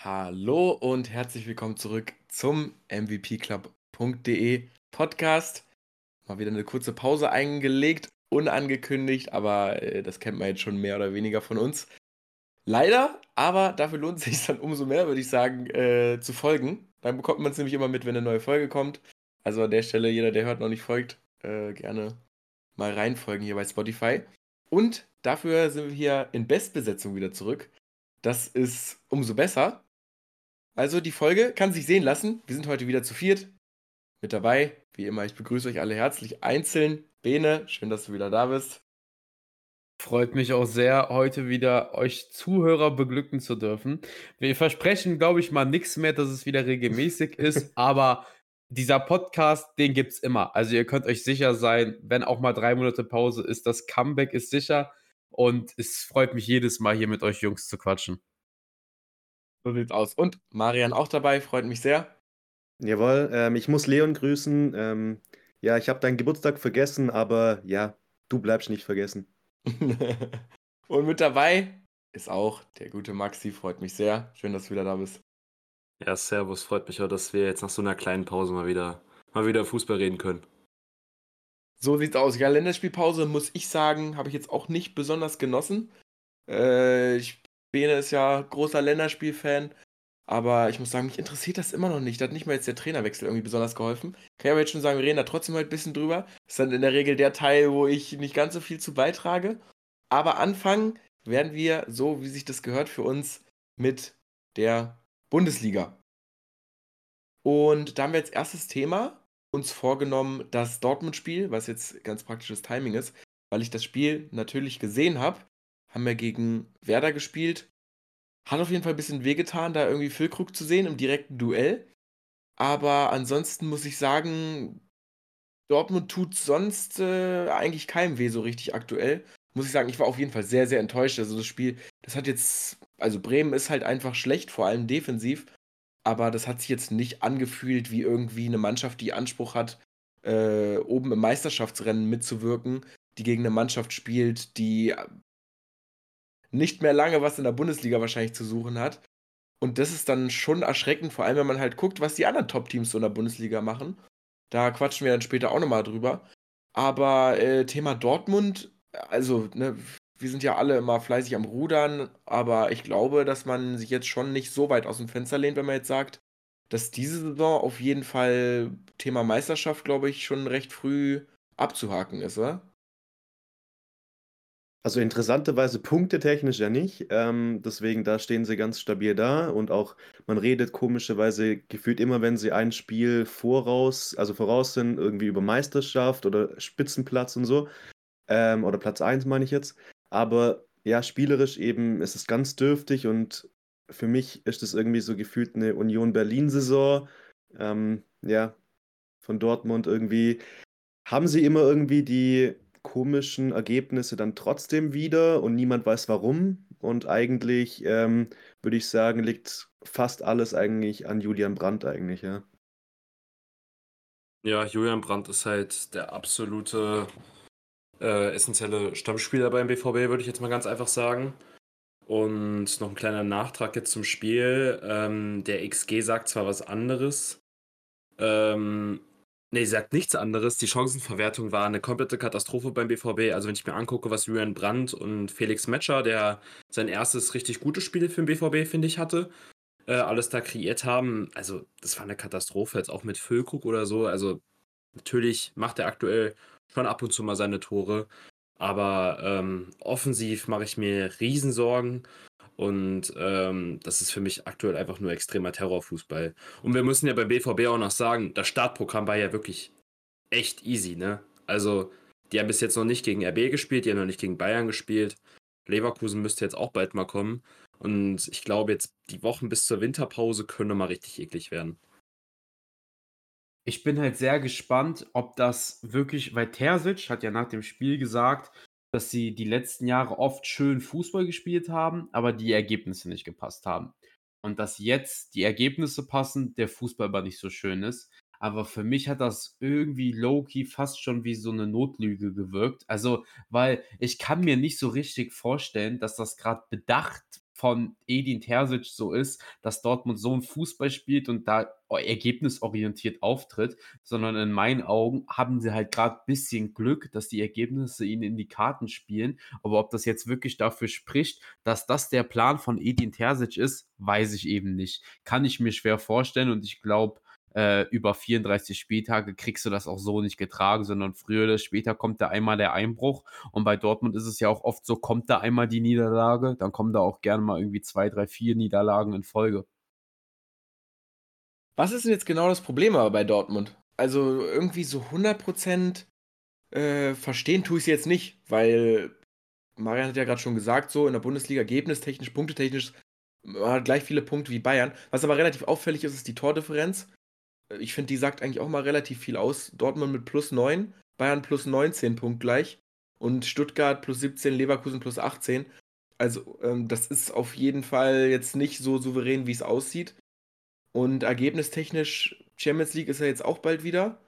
Hallo und herzlich willkommen zurück zum MVPclub.de Podcast. Mal wieder eine kurze Pause eingelegt, unangekündigt, aber äh, das kennt man jetzt schon mehr oder weniger von uns. Leider, aber dafür lohnt es sich dann umso mehr, würde ich sagen, äh, zu folgen. Dann bekommt man es nämlich immer mit, wenn eine neue Folge kommt. Also an der Stelle, jeder, der hört, noch nicht folgt, äh, gerne mal reinfolgen hier bei Spotify. Und dafür sind wir hier in Bestbesetzung wieder zurück. Das ist umso besser. Also die Folge kann sich sehen lassen. Wir sind heute wieder zu viert mit dabei. Wie immer, ich begrüße euch alle herzlich einzeln. Bene, schön, dass du wieder da bist. Freut mich auch sehr, heute wieder euch Zuhörer beglücken zu dürfen. Wir versprechen, glaube ich, mal nichts mehr, dass es wieder regelmäßig ist, aber dieser Podcast, den gibt es immer. Also ihr könnt euch sicher sein, wenn auch mal drei Monate Pause ist, das Comeback ist sicher und es freut mich jedes Mal hier mit euch Jungs zu quatschen. So sieht's aus. Und Marian auch dabei, freut mich sehr. Jawohl, ähm, ich muss Leon grüßen. Ähm, ja, ich habe deinen Geburtstag vergessen, aber ja, du bleibst nicht vergessen. Und mit dabei ist auch der gute Maxi, freut mich sehr. Schön, dass du wieder da bist. Ja, servus, freut mich auch, dass wir jetzt nach so einer kleinen Pause mal wieder, mal wieder Fußball reden können. So sieht's aus. Ja, Länderspielpause muss ich sagen, habe ich jetzt auch nicht besonders genossen. Äh, ich Bene ist ja großer Länderspielfan, aber ich muss sagen, mich interessiert das immer noch nicht. Da hat nicht mal jetzt der Trainerwechsel irgendwie besonders geholfen. Kann ich aber jetzt schon sagen, wir reden da trotzdem halt ein bisschen drüber. Das ist dann in der Regel der Teil, wo ich nicht ganz so viel zu beitrage. Aber anfangen werden wir, so wie sich das gehört für uns, mit der Bundesliga. Und da haben wir als erstes Thema uns vorgenommen, das Dortmund-Spiel, was jetzt ganz praktisches Timing ist, weil ich das Spiel natürlich gesehen habe haben wir gegen Werder gespielt. Hat auf jeden Fall ein bisschen wehgetan, da irgendwie Füllkrug zu sehen im direkten Duell. Aber ansonsten muss ich sagen, Dortmund tut sonst äh, eigentlich keinem weh so richtig aktuell. Muss ich sagen, ich war auf jeden Fall sehr, sehr enttäuscht. Also das Spiel, das hat jetzt, also Bremen ist halt einfach schlecht, vor allem defensiv. Aber das hat sich jetzt nicht angefühlt wie irgendwie eine Mannschaft, die Anspruch hat, äh, oben im Meisterschaftsrennen mitzuwirken, die gegen eine Mannschaft spielt, die nicht mehr lange was in der Bundesliga wahrscheinlich zu suchen hat. Und das ist dann schon erschreckend, vor allem wenn man halt guckt, was die anderen Top-Teams so in der Bundesliga machen. Da quatschen wir dann später auch nochmal drüber. Aber äh, Thema Dortmund, also, ne, wir sind ja alle immer fleißig am Rudern, aber ich glaube, dass man sich jetzt schon nicht so weit aus dem Fenster lehnt, wenn man jetzt sagt, dass diese Saison auf jeden Fall Thema Meisterschaft, glaube ich, schon recht früh abzuhaken ist, oder? Also interessanterweise punktetechnisch ja nicht. Ähm, deswegen, da stehen sie ganz stabil da und auch man redet komischerweise gefühlt immer, wenn sie ein Spiel voraus, also voraus sind, irgendwie über Meisterschaft oder Spitzenplatz und so. Ähm, oder Platz 1 meine ich jetzt. Aber ja, spielerisch eben ist es ganz dürftig und für mich ist es irgendwie so gefühlt eine Union Berlin-Saison. Ähm, ja, von Dortmund irgendwie. Haben sie immer irgendwie die komischen Ergebnisse dann trotzdem wieder und niemand weiß warum. Und eigentlich ähm, würde ich sagen, liegt fast alles eigentlich an Julian Brandt eigentlich, ja. Ja, Julian Brandt ist halt der absolute äh, essentielle Stammspieler beim BVB, würde ich jetzt mal ganz einfach sagen. Und noch ein kleiner Nachtrag jetzt zum Spiel. Ähm, der XG sagt zwar was anderes, ähm, Nee, sagt nichts anderes. Die Chancenverwertung war eine komplette Katastrophe beim BVB. Also wenn ich mir angucke, was Julian Brandt und Felix Metscher, der sein erstes richtig gutes Spiel für den BVB, finde ich, hatte, äh, alles da kreiert haben, also das war eine Katastrophe, jetzt auch mit Füllkrug oder so. Also natürlich macht er aktuell schon ab und zu mal seine Tore, aber ähm, offensiv mache ich mir Riesensorgen. Und ähm, das ist für mich aktuell einfach nur extremer Terrorfußball. Und wir müssen ja beim BVB auch noch sagen, das Startprogramm war ja wirklich echt easy, ne? Also, die haben bis jetzt noch nicht gegen RB gespielt, die haben noch nicht gegen Bayern gespielt. Leverkusen müsste jetzt auch bald mal kommen. Und ich glaube, jetzt die Wochen bis zur Winterpause können mal richtig eklig werden. Ich bin halt sehr gespannt, ob das wirklich, weil Terzic hat ja nach dem Spiel gesagt, dass sie die letzten Jahre oft schön Fußball gespielt haben, aber die Ergebnisse nicht gepasst haben. Und dass jetzt die Ergebnisse passen, der Fußball aber nicht so schön ist. Aber für mich hat das irgendwie low-key fast schon wie so eine Notlüge gewirkt. Also, weil ich kann mir nicht so richtig vorstellen, dass das gerade bedacht von Edin Terzic so ist, dass Dortmund so ein Fußball spielt und da ergebnisorientiert auftritt, sondern in meinen Augen haben sie halt gerade ein bisschen Glück, dass die Ergebnisse ihnen in die Karten spielen. Aber ob das jetzt wirklich dafür spricht, dass das der Plan von Edin Terzic ist, weiß ich eben nicht. Kann ich mir schwer vorstellen und ich glaube, äh, über 34 Spieltage kriegst du das auch so nicht getragen, sondern früher oder später kommt da einmal der Einbruch. Und bei Dortmund ist es ja auch oft so, kommt da einmal die Niederlage, dann kommen da auch gerne mal irgendwie zwei, drei, vier Niederlagen in Folge. Was ist denn jetzt genau das Problem aber bei Dortmund? Also irgendwie so 100% äh, verstehen tue ich es jetzt nicht, weil Marian hat ja gerade schon gesagt, so in der Bundesliga ergebnistechnisch, punktetechnisch, man hat gleich viele Punkte wie Bayern. Was aber relativ auffällig ist, ist die Tordifferenz ich finde, die sagt eigentlich auch mal relativ viel aus. Dortmund mit plus 9, Bayern plus 19 punktgleich und Stuttgart plus 17, Leverkusen plus 18. Also ähm, das ist auf jeden Fall jetzt nicht so souverän, wie es aussieht. Und ergebnistechnisch, Champions League ist ja jetzt auch bald wieder.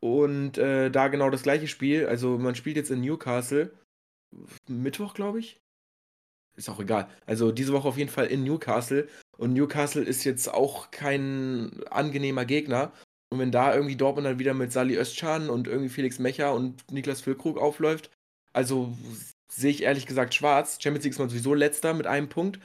Und äh, da genau das gleiche Spiel. Also man spielt jetzt in Newcastle. Mittwoch, glaube ich. Ist auch egal. Also diese Woche auf jeden Fall in Newcastle. Und Newcastle ist jetzt auch kein angenehmer Gegner. Und wenn da irgendwie Dortmund dann wieder mit Sali Özcan und irgendwie Felix Mecher und Niklas Füllkrug aufläuft, also sehe ich ehrlich gesagt schwarz. Champions League ist man sowieso letzter mit einem Punkt.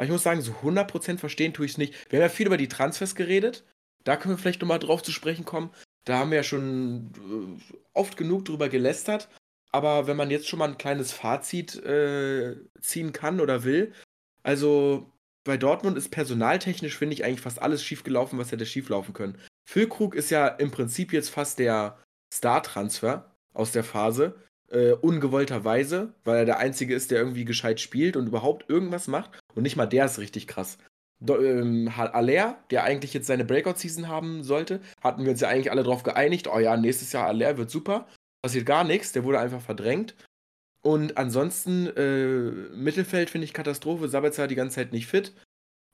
Aber ich muss sagen, so 100% verstehen tue ich es nicht. Wir haben ja viel über die Transfers geredet. Da können wir vielleicht nochmal drauf zu sprechen kommen. Da haben wir ja schon äh, oft genug drüber gelästert. Aber wenn man jetzt schon mal ein kleines Fazit äh, ziehen kann oder will, also bei Dortmund ist personaltechnisch, finde ich, eigentlich fast alles schiefgelaufen, was hätte schieflaufen können. Füllkrug ist ja im Prinzip jetzt fast der Star-Transfer aus der Phase. Äh, ungewollterweise, weil er der Einzige ist, der irgendwie gescheit spielt und überhaupt irgendwas macht. Und nicht mal der ist richtig krass. Do, ähm, Aller, der eigentlich jetzt seine Breakout-Season haben sollte, hatten wir uns ja eigentlich alle darauf geeinigt, oh ja, nächstes Jahr Aller wird super. Passiert gar nichts, der wurde einfach verdrängt. Und ansonsten, äh, Mittelfeld finde ich Katastrophe. Sabitzer die ganze Zeit nicht fit.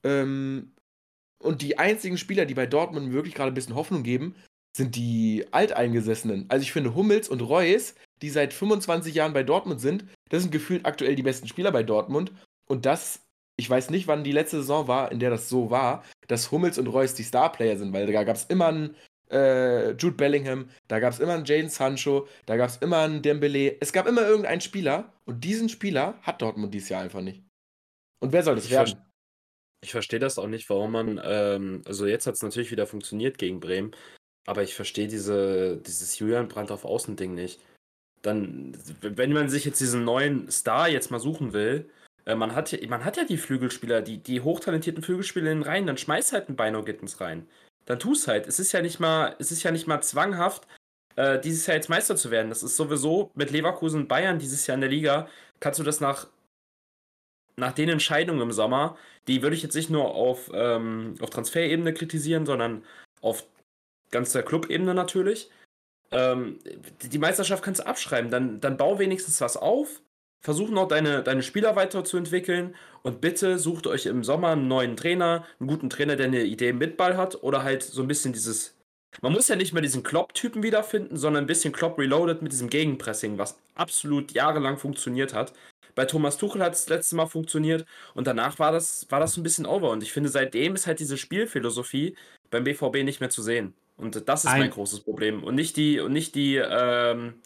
Ähm, und die einzigen Spieler, die bei Dortmund wirklich gerade ein bisschen Hoffnung geben, sind die Alteingesessenen. Also ich finde Hummels und Reus, die seit 25 Jahren bei Dortmund sind, das sind gefühlt aktuell die besten Spieler bei Dortmund. Und das, ich weiß nicht, wann die letzte Saison war, in der das so war, dass Hummels und Reus die Starplayer sind, weil da gab es immer einen äh, Jude Bellingham, da gab es immer einen Jaden Sancho, da gab es immer einen Dembele. Es gab immer irgendeinen Spieler und diesen Spieler hat Dortmund dieses Jahr einfach nicht. Und wer soll das ich werden? Ver ich verstehe das auch nicht, warum man, ähm, also jetzt hat es natürlich wieder funktioniert gegen Bremen, aber ich verstehe diese, dieses Julian Brandt auf Außen-Ding nicht. Dann, wenn man sich jetzt diesen neuen Star jetzt mal suchen will, äh, man, hat, man hat ja die Flügelspieler, die, die hochtalentierten Flügelspieler in den Reihen, dann schmeißt halt einen Bino Gittens rein dann tu es halt. Es ist ja nicht mal, es ist ja nicht mal zwanghaft, äh, dieses Jahr jetzt Meister zu werden. Das ist sowieso mit Leverkusen und Bayern dieses Jahr in der Liga, kannst du das nach, nach den Entscheidungen im Sommer, die würde ich jetzt nicht nur auf, ähm, auf Transferebene kritisieren, sondern auf ganzer Clubebene natürlich. Ähm, die Meisterschaft kannst du abschreiben. Dann, dann bau wenigstens was auf, Versuch noch deine, deine Spieler weiterzuentwickeln und bitte sucht euch im Sommer einen neuen Trainer, einen guten Trainer, der eine Idee mit Ball hat oder halt so ein bisschen dieses. Man muss ja nicht mehr diesen Klopp-Typen wiederfinden, sondern ein bisschen Klopp reloaded mit diesem Gegenpressing, was absolut jahrelang funktioniert hat. Bei Thomas Tuchel hat es das letzte Mal funktioniert und danach war das, war das ein bisschen over. Und ich finde, seitdem ist halt diese Spielphilosophie beim BVB nicht mehr zu sehen. Und das ist ein mein großes Problem. Und nicht die, und nicht die, ähm,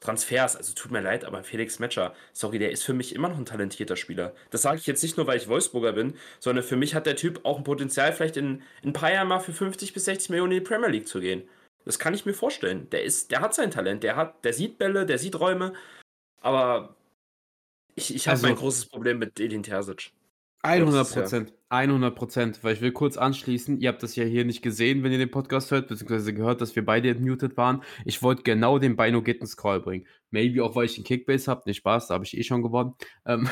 Transfers, also tut mir leid, aber Felix Metscher, sorry, der ist für mich immer noch ein talentierter Spieler. Das sage ich jetzt nicht nur, weil ich Wolfsburger bin, sondern für mich hat der Typ auch ein Potenzial, vielleicht in, in ein paar Jahren mal für 50 bis 60 Millionen in die Premier League zu gehen. Das kann ich mir vorstellen. Der ist, der hat sein Talent, der hat, der sieht Bälle, der sieht Räume, aber ich, ich habe also, ein großes Problem mit Edin Terzic. 100 Prozent. 100 Prozent. Weil ich will kurz anschließen, ihr habt das ja hier nicht gesehen, wenn ihr den Podcast hört, beziehungsweise gehört, dass wir beide muted waren. Ich wollte genau den Bino Gitten Scroll bringen. Maybe auch, weil ich einen Kickbase habe. Nicht Spaß, da habe ich eh schon gewonnen. Ähm,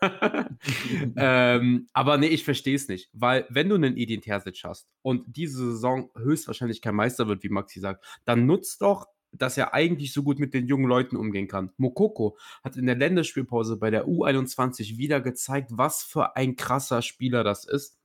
ähm, aber nee, ich verstehe es nicht. Weil, wenn du einen Edin Terzic hast und diese Saison höchstwahrscheinlich kein Meister wird, wie Maxi sagt, dann nutzt doch dass er eigentlich so gut mit den jungen Leuten umgehen kann. Mokoko hat in der Länderspielpause bei der U21 wieder gezeigt, was für ein krasser Spieler das ist.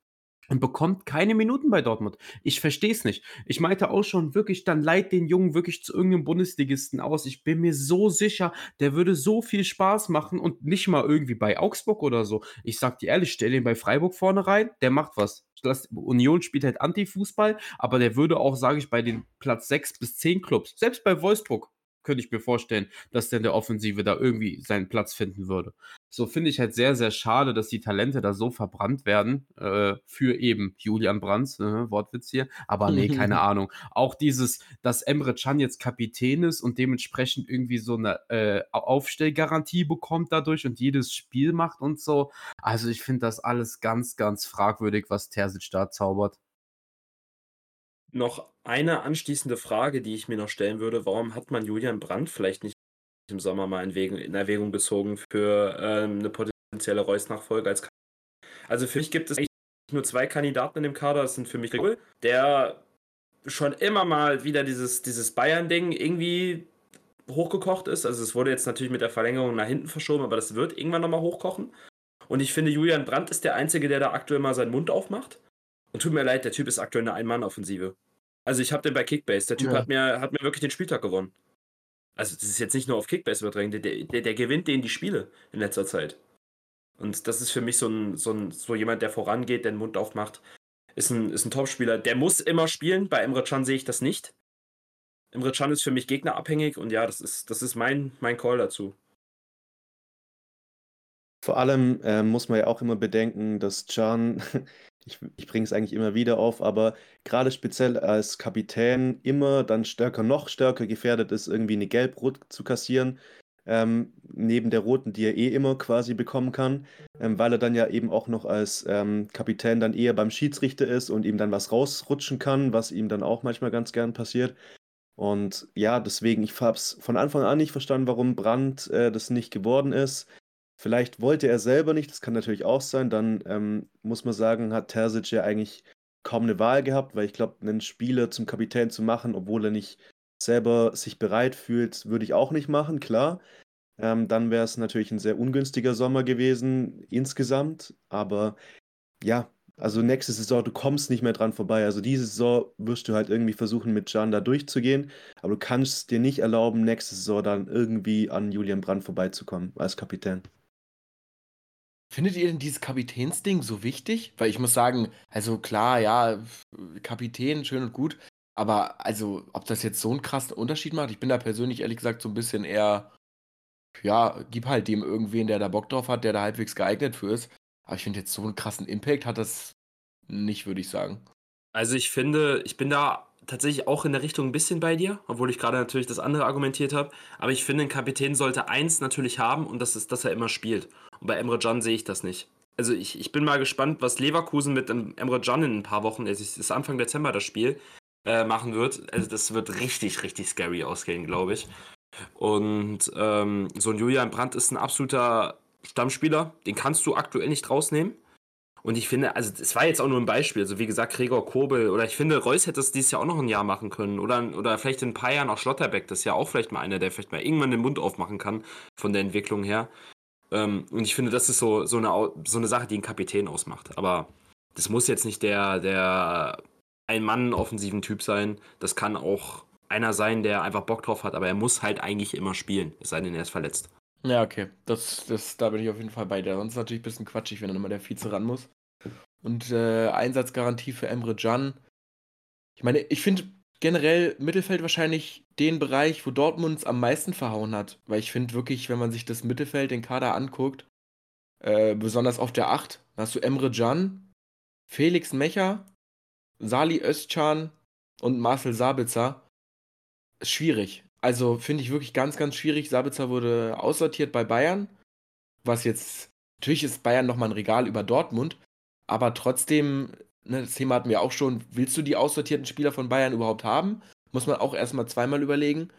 Und bekommt keine Minuten bei Dortmund. Ich verstehe es nicht. Ich meinte auch schon wirklich, dann leiht den Jungen wirklich zu irgendeinem Bundesligisten aus. Ich bin mir so sicher, der würde so viel Spaß machen und nicht mal irgendwie bei Augsburg oder so. Ich sag dir ehrlich, stell den bei Freiburg vorne rein, der macht was. Union spielt halt Anti-Fußball, aber der würde auch, sage ich, bei den Platz 6 bis 10 Clubs, selbst bei Wolfsburg, könnte ich mir vorstellen, dass der in der Offensive da irgendwie seinen Platz finden würde. So finde ich halt sehr, sehr schade, dass die Talente da so verbrannt werden äh, für eben Julian Brands, äh, Wortwitz hier, aber nee, keine Ahnung. Auch dieses, dass Emre Can jetzt Kapitän ist und dementsprechend irgendwie so eine äh, Aufstellgarantie bekommt dadurch und jedes Spiel macht und so. Also ich finde das alles ganz, ganz fragwürdig, was Terzic da zaubert. Noch eine anschließende Frage, die ich mir noch stellen würde: Warum hat man Julian Brandt vielleicht nicht im Sommer mal in Wegen in Erwägung gezogen für, ähm, 'ne potenzielle Reus-Nachfolge als Also, für mich gibt es eigentlich nur zwei Kandidaten in dem Kader. Das sind für mich Gregor, der schon immer mal wieder dieses dieses Bayern-Ding irgendwie hochgekocht ist. Also, es wurde jetzt natürlich mit der Verlängerung nach hinten verschoben, aber das wird irgendwann noch mal hochkochen. Und ich finde, Julian Brandt ist der Einzige, der da aktuell mal seinen Mund aufmacht. Und tut mir leid, der Typ ist aktuell eine Ein-Mann-Offensive. Also ich habe den bei Kickbase. Der Typ ja. hat, mir, hat mir wirklich den Spieltag gewonnen. Also das ist jetzt nicht nur auf Kickbase übertragen, der, der, der gewinnt denen die Spiele in letzter Zeit. Und das ist für mich so, ein, so, ein, so jemand, der vorangeht, der den Mund aufmacht. Ist ein, ist ein Topspieler. Der muss immer spielen. Bei Emre Can sehe ich das nicht. Emre Can ist für mich gegnerabhängig und ja, das ist, das ist mein, mein Call dazu. Vor allem äh, muss man ja auch immer bedenken, dass Can ich, ich bringe es eigentlich immer wieder auf, aber gerade speziell als Kapitän immer dann stärker, noch stärker gefährdet ist, irgendwie eine Gelb-Rot zu kassieren, ähm, neben der roten, die er eh immer quasi bekommen kann, ähm, weil er dann ja eben auch noch als ähm, Kapitän dann eher beim Schiedsrichter ist und ihm dann was rausrutschen kann, was ihm dann auch manchmal ganz gern passiert. Und ja, deswegen, ich habe es von Anfang an nicht verstanden, warum Brandt äh, das nicht geworden ist. Vielleicht wollte er selber nicht, das kann natürlich auch sein. Dann ähm, muss man sagen, hat Terzic ja eigentlich kaum eine Wahl gehabt, weil ich glaube, einen Spieler zum Kapitän zu machen, obwohl er nicht selber sich bereit fühlt, würde ich auch nicht machen, klar. Ähm, dann wäre es natürlich ein sehr ungünstiger Sommer gewesen insgesamt. Aber ja, also nächste Saison, du kommst nicht mehr dran vorbei. Also diese Saison wirst du halt irgendwie versuchen, mit Can da durchzugehen. Aber du kannst dir nicht erlauben, nächste Saison dann irgendwie an Julian Brandt vorbeizukommen als Kapitän. Findet ihr denn dieses Kapitänsding so wichtig? Weil ich muss sagen, also klar, ja, Kapitän, schön und gut, aber also, ob das jetzt so einen krassen Unterschied macht, ich bin da persönlich ehrlich gesagt so ein bisschen eher, ja, gib halt dem irgendwen, der da Bock drauf hat, der da halbwegs geeignet für ist. Aber ich finde jetzt so einen krassen Impact hat das nicht, würde ich sagen. Also ich finde, ich bin da tatsächlich auch in der Richtung ein bisschen bei dir, obwohl ich gerade natürlich das andere argumentiert habe. Aber ich finde, ein Kapitän sollte eins natürlich haben und das ist, dass er immer spielt. Und bei Emre Can sehe ich das nicht. Also ich, ich bin mal gespannt, was Leverkusen mit Emre Can in ein paar Wochen, es ist Anfang Dezember das Spiel, äh, machen wird. Also das wird richtig, richtig scary ausgehen, glaube ich. Und ähm, so ein Julian Brandt ist ein absoluter Stammspieler. Den kannst du aktuell nicht rausnehmen. Und ich finde, also es war jetzt auch nur ein Beispiel. Also wie gesagt, Gregor Kobel oder ich finde, Reus hätte es dieses Jahr auch noch ein Jahr machen können. Oder, oder vielleicht in ein paar Jahren auch Schlotterbeck. Das ist ja auch vielleicht mal einer, der vielleicht mal irgendwann den Mund aufmachen kann von der Entwicklung her. Ähm, und ich finde, das ist so, so, eine, so eine Sache, die einen Kapitän ausmacht. Aber das muss jetzt nicht der, der Ein-Mann-offensiven Typ sein. Das kann auch einer sein, der einfach Bock drauf hat. Aber er muss halt eigentlich immer spielen, es sei denn, er ist verletzt. Ja, okay. Das, das, da bin ich auf jeden Fall bei dir. Sonst natürlich ein bisschen quatschig, wenn dann immer der Vize ran muss. Und äh, Einsatzgarantie für Emre Can. Ich meine, ich finde generell Mittelfeld wahrscheinlich den Bereich, wo Dortmund es am meisten verhauen hat. Weil ich finde wirklich, wenn man sich das Mittelfeld, den Kader anguckt, äh, besonders auf der 8, da hast du Emre Can, Felix Mecher, Sali Özcan und Marcel Sabitzer. Schwierig. Also finde ich wirklich ganz, ganz schwierig. Sabitzer wurde aussortiert bei Bayern, was jetzt, natürlich ist Bayern nochmal ein Regal über Dortmund, aber trotzdem, ne, das Thema hatten wir auch schon, willst du die aussortierten Spieler von Bayern überhaupt haben? Muss man auch erstmal zweimal überlegen.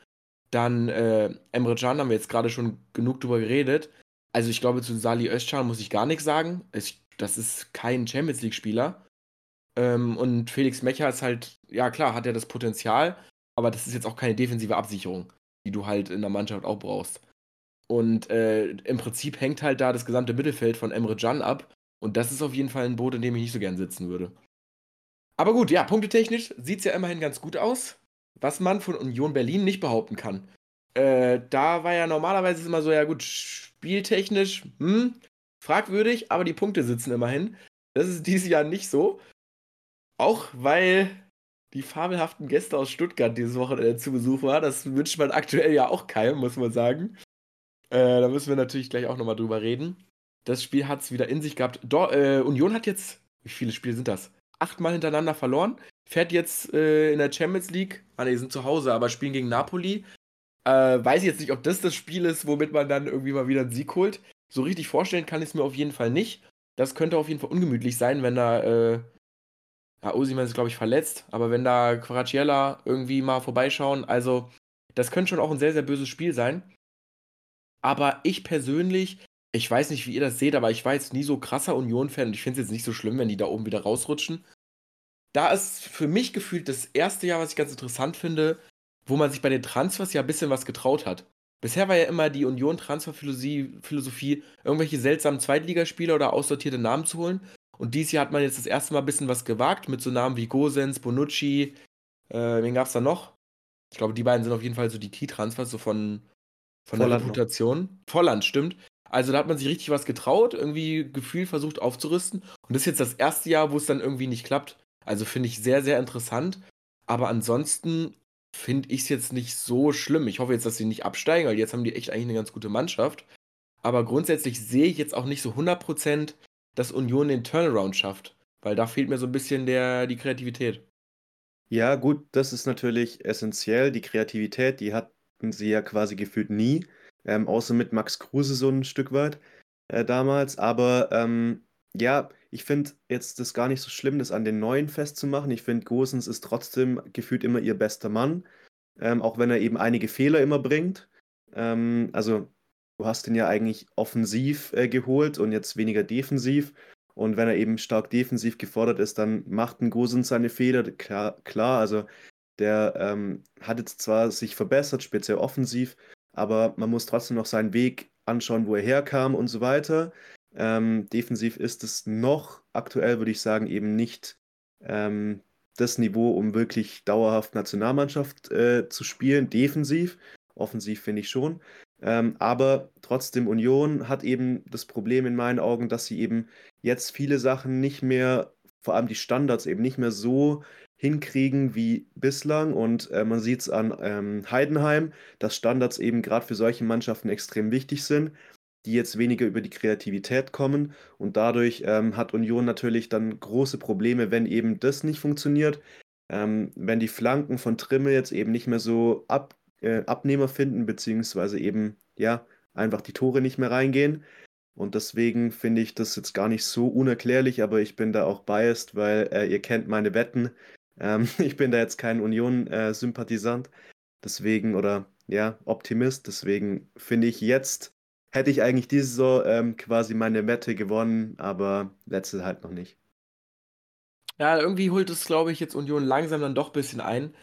Dann äh, Emre Can haben wir jetzt gerade schon genug drüber geredet. Also ich glaube, zu Sali Özcan muss ich gar nichts sagen. Ich, das ist kein Champions League-Spieler. Ähm, und Felix Mecher ist halt, ja klar, hat er das Potenzial, aber das ist jetzt auch keine defensive Absicherung, die du halt in der Mannschaft auch brauchst. Und äh, im Prinzip hängt halt da das gesamte Mittelfeld von Emre Can ab. Und das ist auf jeden Fall ein Boot, in dem ich nicht so gern sitzen würde. Aber gut, ja, punktetechnisch sieht es ja immerhin ganz gut aus, was man von Union Berlin nicht behaupten kann. Äh, da war ja normalerweise immer so, ja gut, spieltechnisch, hm, fragwürdig, aber die Punkte sitzen immerhin. Das ist dieses Jahr nicht so. Auch weil die fabelhaften Gäste aus Stuttgart dieses Wochenende zu Besuch waren. Das wünscht man aktuell ja auch keinem, muss man sagen. Äh, da müssen wir natürlich gleich auch nochmal drüber reden. Das Spiel hat es wieder in sich gehabt. Do äh, Union hat jetzt, wie viele Spiele sind das? Achtmal hintereinander verloren. Fährt jetzt äh, in der Champions League. Ah, ne, sind zu Hause, aber spielen gegen Napoli. Äh, weiß ich jetzt nicht, ob das das Spiel ist, womit man dann irgendwie mal wieder einen Sieg holt. So richtig vorstellen kann ich es mir auf jeden Fall nicht. Das könnte auf jeden Fall ungemütlich sein, wenn da. Äh, ja, Osiman ist, glaube ich, verletzt, aber wenn da Quaraciella irgendwie mal vorbeischauen, also das könnte schon auch ein sehr, sehr böses Spiel sein. Aber ich persönlich ich weiß nicht, wie ihr das seht, aber ich war jetzt nie so krasser Union-Fan und ich finde es jetzt nicht so schlimm, wenn die da oben wieder rausrutschen. Da ist für mich gefühlt das erste Jahr, was ich ganz interessant finde, wo man sich bei den Transfers ja ein bisschen was getraut hat. Bisher war ja immer die Union-Transferphilosophie, irgendwelche seltsamen Zweitligaspieler oder aussortierte Namen zu holen. Und dieses Jahr hat man jetzt das erste Mal ein bisschen was gewagt mit so Namen wie Gosens, Bonucci. Äh, wen gab es da noch? Ich glaube, die beiden sind auf jeden Fall so die Key-Transfers, so von, von der Reputation. Volland, stimmt. Also da hat man sich richtig was getraut, irgendwie Gefühl versucht aufzurüsten. Und das ist jetzt das erste Jahr, wo es dann irgendwie nicht klappt. Also finde ich sehr, sehr interessant. Aber ansonsten finde ich es jetzt nicht so schlimm. Ich hoffe jetzt, dass sie nicht absteigen, weil jetzt haben die echt eigentlich eine ganz gute Mannschaft. Aber grundsätzlich sehe ich jetzt auch nicht so 100%, dass Union den Turnaround schafft. Weil da fehlt mir so ein bisschen der, die Kreativität. Ja, gut, das ist natürlich essentiell. Die Kreativität, die hatten sie ja quasi gefühlt nie ähm, außer mit Max Kruse so ein Stück weit äh, damals. Aber ähm, ja, ich finde jetzt das gar nicht so schlimm, das an den Neuen festzumachen. Ich finde, Gosens ist trotzdem gefühlt immer ihr bester Mann, ähm, auch wenn er eben einige Fehler immer bringt. Ähm, also, du hast ihn ja eigentlich offensiv äh, geholt und jetzt weniger defensiv. Und wenn er eben stark defensiv gefordert ist, dann macht ein Gosens seine Fehler. Klar, klar also der ähm, hat jetzt zwar sich verbessert, speziell offensiv, aber man muss trotzdem noch seinen Weg anschauen, wo er herkam und so weiter. Ähm, defensiv ist es noch aktuell, würde ich sagen, eben nicht ähm, das Niveau, um wirklich dauerhaft Nationalmannschaft äh, zu spielen, defensiv. Offensiv finde ich schon. Ähm, aber trotzdem, Union hat eben das Problem in meinen Augen, dass sie eben jetzt viele Sachen nicht mehr, vor allem die Standards, eben nicht mehr so hinkriegen wie bislang. Und äh, man sieht es an ähm, Heidenheim, dass Standards eben gerade für solche Mannschaften extrem wichtig sind, die jetzt weniger über die Kreativität kommen. Und dadurch ähm, hat Union natürlich dann große Probleme, wenn eben das nicht funktioniert. Ähm, wenn die Flanken von Trimme jetzt eben nicht mehr so ab, äh, Abnehmer finden, beziehungsweise eben, ja, einfach die Tore nicht mehr reingehen. Und deswegen finde ich das jetzt gar nicht so unerklärlich, aber ich bin da auch biased, weil äh, ihr kennt meine Wetten. Ähm, ich bin da jetzt kein Union-Sympathisant, deswegen, oder ja, Optimist, deswegen finde ich jetzt, hätte ich eigentlich diese Saison ähm, quasi meine Wette gewonnen, aber letzte halt noch nicht. Ja, irgendwie holt es, glaube ich, jetzt Union langsam dann doch ein bisschen ein.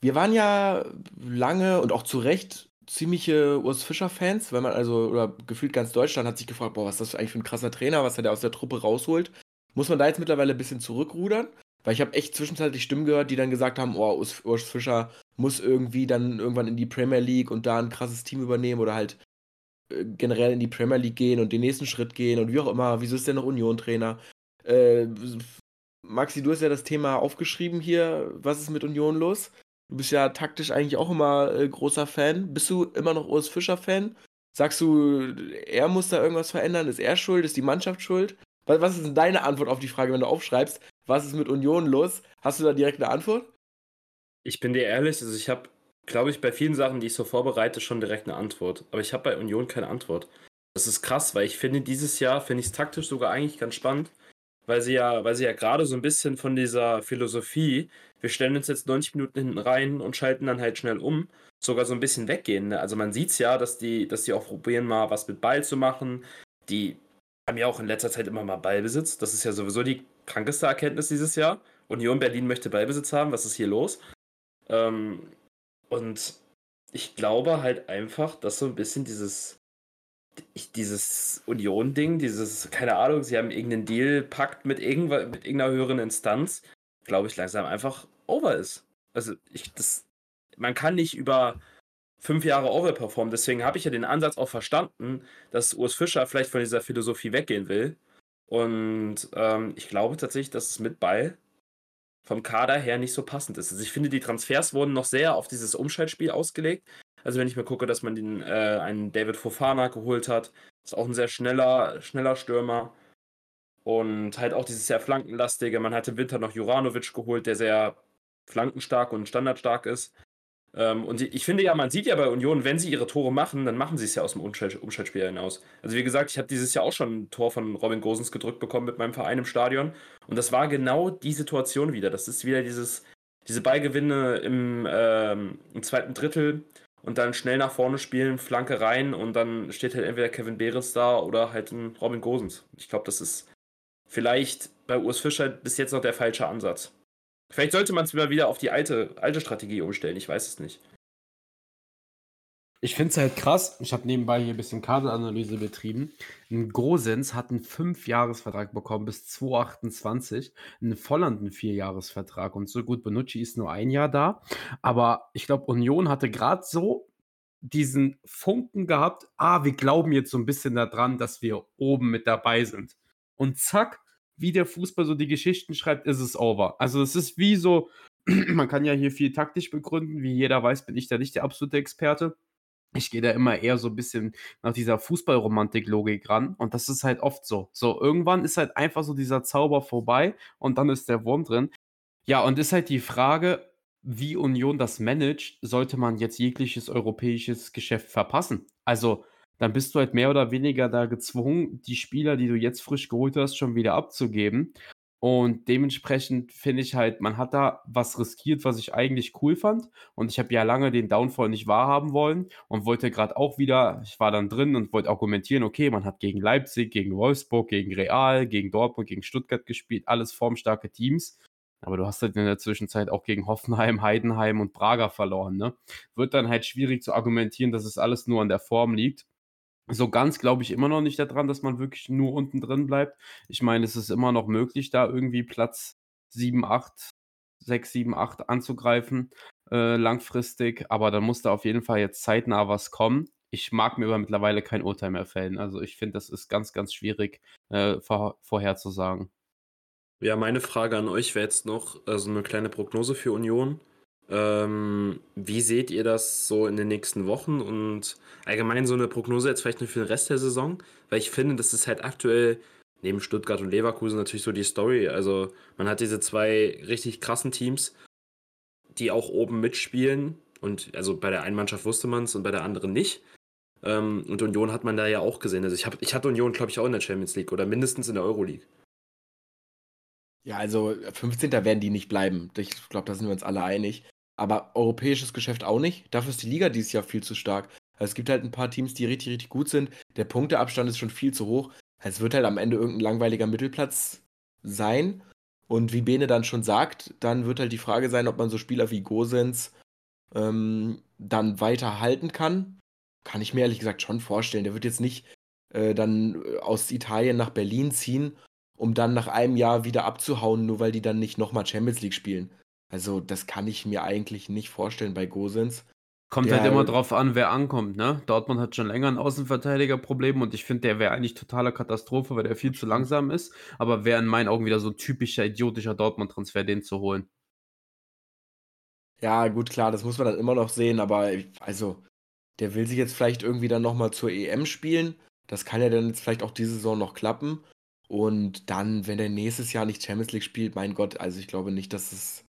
Wir waren ja lange und auch zu Recht ziemliche Urs Fischer-Fans, weil man also, oder gefühlt ganz Deutschland hat sich gefragt, boah, was ist das eigentlich für ein krasser Trainer, was er da aus der Truppe rausholt. Muss man da jetzt mittlerweile ein bisschen zurückrudern? Weil ich habe echt zwischenzeitlich Stimmen gehört, die dann gesagt haben, oh, Urs, Fischer muss irgendwie dann irgendwann in die Premier League und da ein krasses Team übernehmen oder halt äh, generell in die Premier League gehen und den nächsten Schritt gehen und wie auch immer. Wieso ist der noch Union-Trainer? Äh, Maxi, du hast ja das Thema aufgeschrieben hier. Was ist mit Union los? Du bist ja taktisch eigentlich auch immer äh, großer Fan. Bist du immer noch Urs Fischer-Fan? Sagst du, er muss da irgendwas verändern? Ist er schuld? Ist die Mannschaft schuld? Was ist denn deine Antwort auf die Frage, wenn du aufschreibst, was ist mit Union los? Hast du da direkt eine Antwort? Ich bin dir ehrlich, also ich habe, glaube ich, bei vielen Sachen, die ich so vorbereite, schon direkt eine Antwort. Aber ich habe bei Union keine Antwort. Das ist krass, weil ich finde, dieses Jahr finde ich es taktisch sogar eigentlich ganz spannend, weil sie ja, weil sie ja gerade so ein bisschen von dieser Philosophie, wir stellen uns jetzt 90 Minuten hinten rein und schalten dann halt schnell um, sogar so ein bisschen weggehen. Ne? Also man sieht es ja, dass die, dass die auch probieren, mal was mit Ball zu machen. Die haben ja auch in letzter Zeit immer mal Ballbesitz. Das ist ja sowieso die krankeste Erkenntnis dieses Jahr. Union Berlin möchte Ballbesitz haben. Was ist hier los? Ähm, und ich glaube halt einfach, dass so ein bisschen dieses, dieses Union-Ding, dieses, keine Ahnung, sie haben irgendeinen Deal-Pakt mit, irgend, mit irgendeiner höheren Instanz, glaube ich, langsam einfach over ist. Also, ich, das, man kann nicht über fünf Jahre overperformen. Deswegen habe ich ja den Ansatz auch verstanden, dass Urs Fischer vielleicht von dieser Philosophie weggehen will. Und ähm, ich glaube tatsächlich, dass es mit Ball vom Kader her nicht so passend ist. Also ich finde, die Transfers wurden noch sehr auf dieses Umschaltspiel ausgelegt. Also wenn ich mir gucke, dass man den äh, einen David Fofana geholt hat, ist auch ein sehr schneller, schneller Stürmer. Und halt auch dieses sehr flankenlastige. Man hat im Winter noch Juranovic geholt, der sehr flankenstark und standardstark ist. Ähm, und ich finde ja, man sieht ja bei Union, wenn sie ihre Tore machen, dann machen sie es ja aus dem Umschaltspiel hinaus. Also wie gesagt, ich habe dieses Jahr auch schon ein Tor von Robin Gosens gedrückt bekommen mit meinem Verein im Stadion. Und das war genau die Situation wieder. Das ist wieder dieses, diese Ballgewinne im, ähm, im zweiten Drittel und dann schnell nach vorne spielen, Flanke rein und dann steht halt entweder Kevin Behrens da oder halt ein Robin Gosens. Ich glaube, das ist vielleicht bei Urs Fischer bis jetzt noch der falsche Ansatz. Vielleicht sollte man es wieder auf die alte, alte Strategie umstellen, ich weiß es nicht. Ich finde es halt krass, ich habe nebenbei hier ein bisschen Kaderanalyse betrieben. Ein Grosens hat einen 5-Jahres-Vertrag bekommen bis 2028, ein Volland einen 4-Jahres-Vertrag und so gut Benucci ist nur ein Jahr da. Aber ich glaube, Union hatte gerade so diesen Funken gehabt, ah, wir glauben jetzt so ein bisschen daran, dass wir oben mit dabei sind. Und zack, wie der Fußball so die Geschichten schreibt, ist es over. Also es ist wie so, man kann ja hier viel taktisch begründen, wie jeder weiß, bin ich da nicht der absolute Experte. Ich gehe da immer eher so ein bisschen nach dieser Fußballromantik-Logik ran und das ist halt oft so. So, irgendwann ist halt einfach so dieser Zauber vorbei und dann ist der Wurm drin. Ja, und ist halt die Frage, wie Union das managt, sollte man jetzt jegliches europäisches Geschäft verpassen. Also, dann bist du halt mehr oder weniger da gezwungen, die Spieler, die du jetzt frisch geholt hast, schon wieder abzugeben. Und dementsprechend finde ich halt, man hat da was riskiert, was ich eigentlich cool fand. Und ich habe ja lange den Downfall nicht wahrhaben wollen und wollte gerade auch wieder, ich war dann drin und wollte argumentieren, okay, man hat gegen Leipzig, gegen Wolfsburg, gegen Real, gegen Dortmund, gegen Stuttgart gespielt, alles formstarke Teams. Aber du hast halt in der Zwischenzeit auch gegen Hoffenheim, Heidenheim und Prager verloren. Ne? Wird dann halt schwierig zu argumentieren, dass es alles nur an der Form liegt. So ganz glaube ich immer noch nicht daran, dass man wirklich nur unten drin bleibt. Ich meine, es ist immer noch möglich, da irgendwie Platz 7, 8, 6, 7, 8 anzugreifen, äh, langfristig. Aber da muss da auf jeden Fall jetzt zeitnah was kommen. Ich mag mir aber mittlerweile kein Urteil mehr fällen. Also ich finde, das ist ganz, ganz schwierig äh, vor, vorherzusagen. Ja, meine Frage an euch wäre jetzt noch so also eine kleine Prognose für Union. Ähm, wie seht ihr das so in den nächsten Wochen und allgemein so eine Prognose jetzt vielleicht nur für den Rest der Saison? Weil ich finde, das ist halt aktuell neben Stuttgart und Leverkusen natürlich so die Story. Also man hat diese zwei richtig krassen Teams, die auch oben mitspielen. Und also bei der einen Mannschaft wusste man es und bei der anderen nicht. Ähm, und Union hat man da ja auch gesehen. Also ich, hab, ich hatte Union, glaube ich, auch in der Champions League oder mindestens in der Euroleague. Ja, also 15. werden die nicht bleiben. Ich glaube, da sind wir uns alle einig. Aber europäisches Geschäft auch nicht. Dafür ist die Liga dieses Jahr viel zu stark. Also es gibt halt ein paar Teams, die richtig, richtig gut sind. Der Punkteabstand ist schon viel zu hoch. Es wird halt am Ende irgendein langweiliger Mittelplatz sein. Und wie Bene dann schon sagt, dann wird halt die Frage sein, ob man so Spieler wie Gosens ähm, dann weiter halten kann. Kann ich mir ehrlich gesagt schon vorstellen. Der wird jetzt nicht äh, dann äh, aus Italien nach Berlin ziehen, um dann nach einem Jahr wieder abzuhauen, nur weil die dann nicht nochmal Champions League spielen. Also, das kann ich mir eigentlich nicht vorstellen bei Gosens. Kommt der, halt immer drauf an, wer ankommt, ne? Dortmund hat schon länger ein Außenverteidigerproblem und ich finde, der wäre eigentlich totale Katastrophe, weil der viel zu langsam ist. Aber wäre in meinen Augen wieder so ein typischer, idiotischer Dortmund-Transfer, den zu holen. Ja, gut, klar, das muss man dann immer noch sehen, aber also, der will sich jetzt vielleicht irgendwie dann nochmal zur EM spielen. Das kann ja dann jetzt vielleicht auch diese Saison noch klappen. Und dann, wenn der nächstes Jahr nicht Champions League spielt, mein Gott, also ich glaube nicht, dass es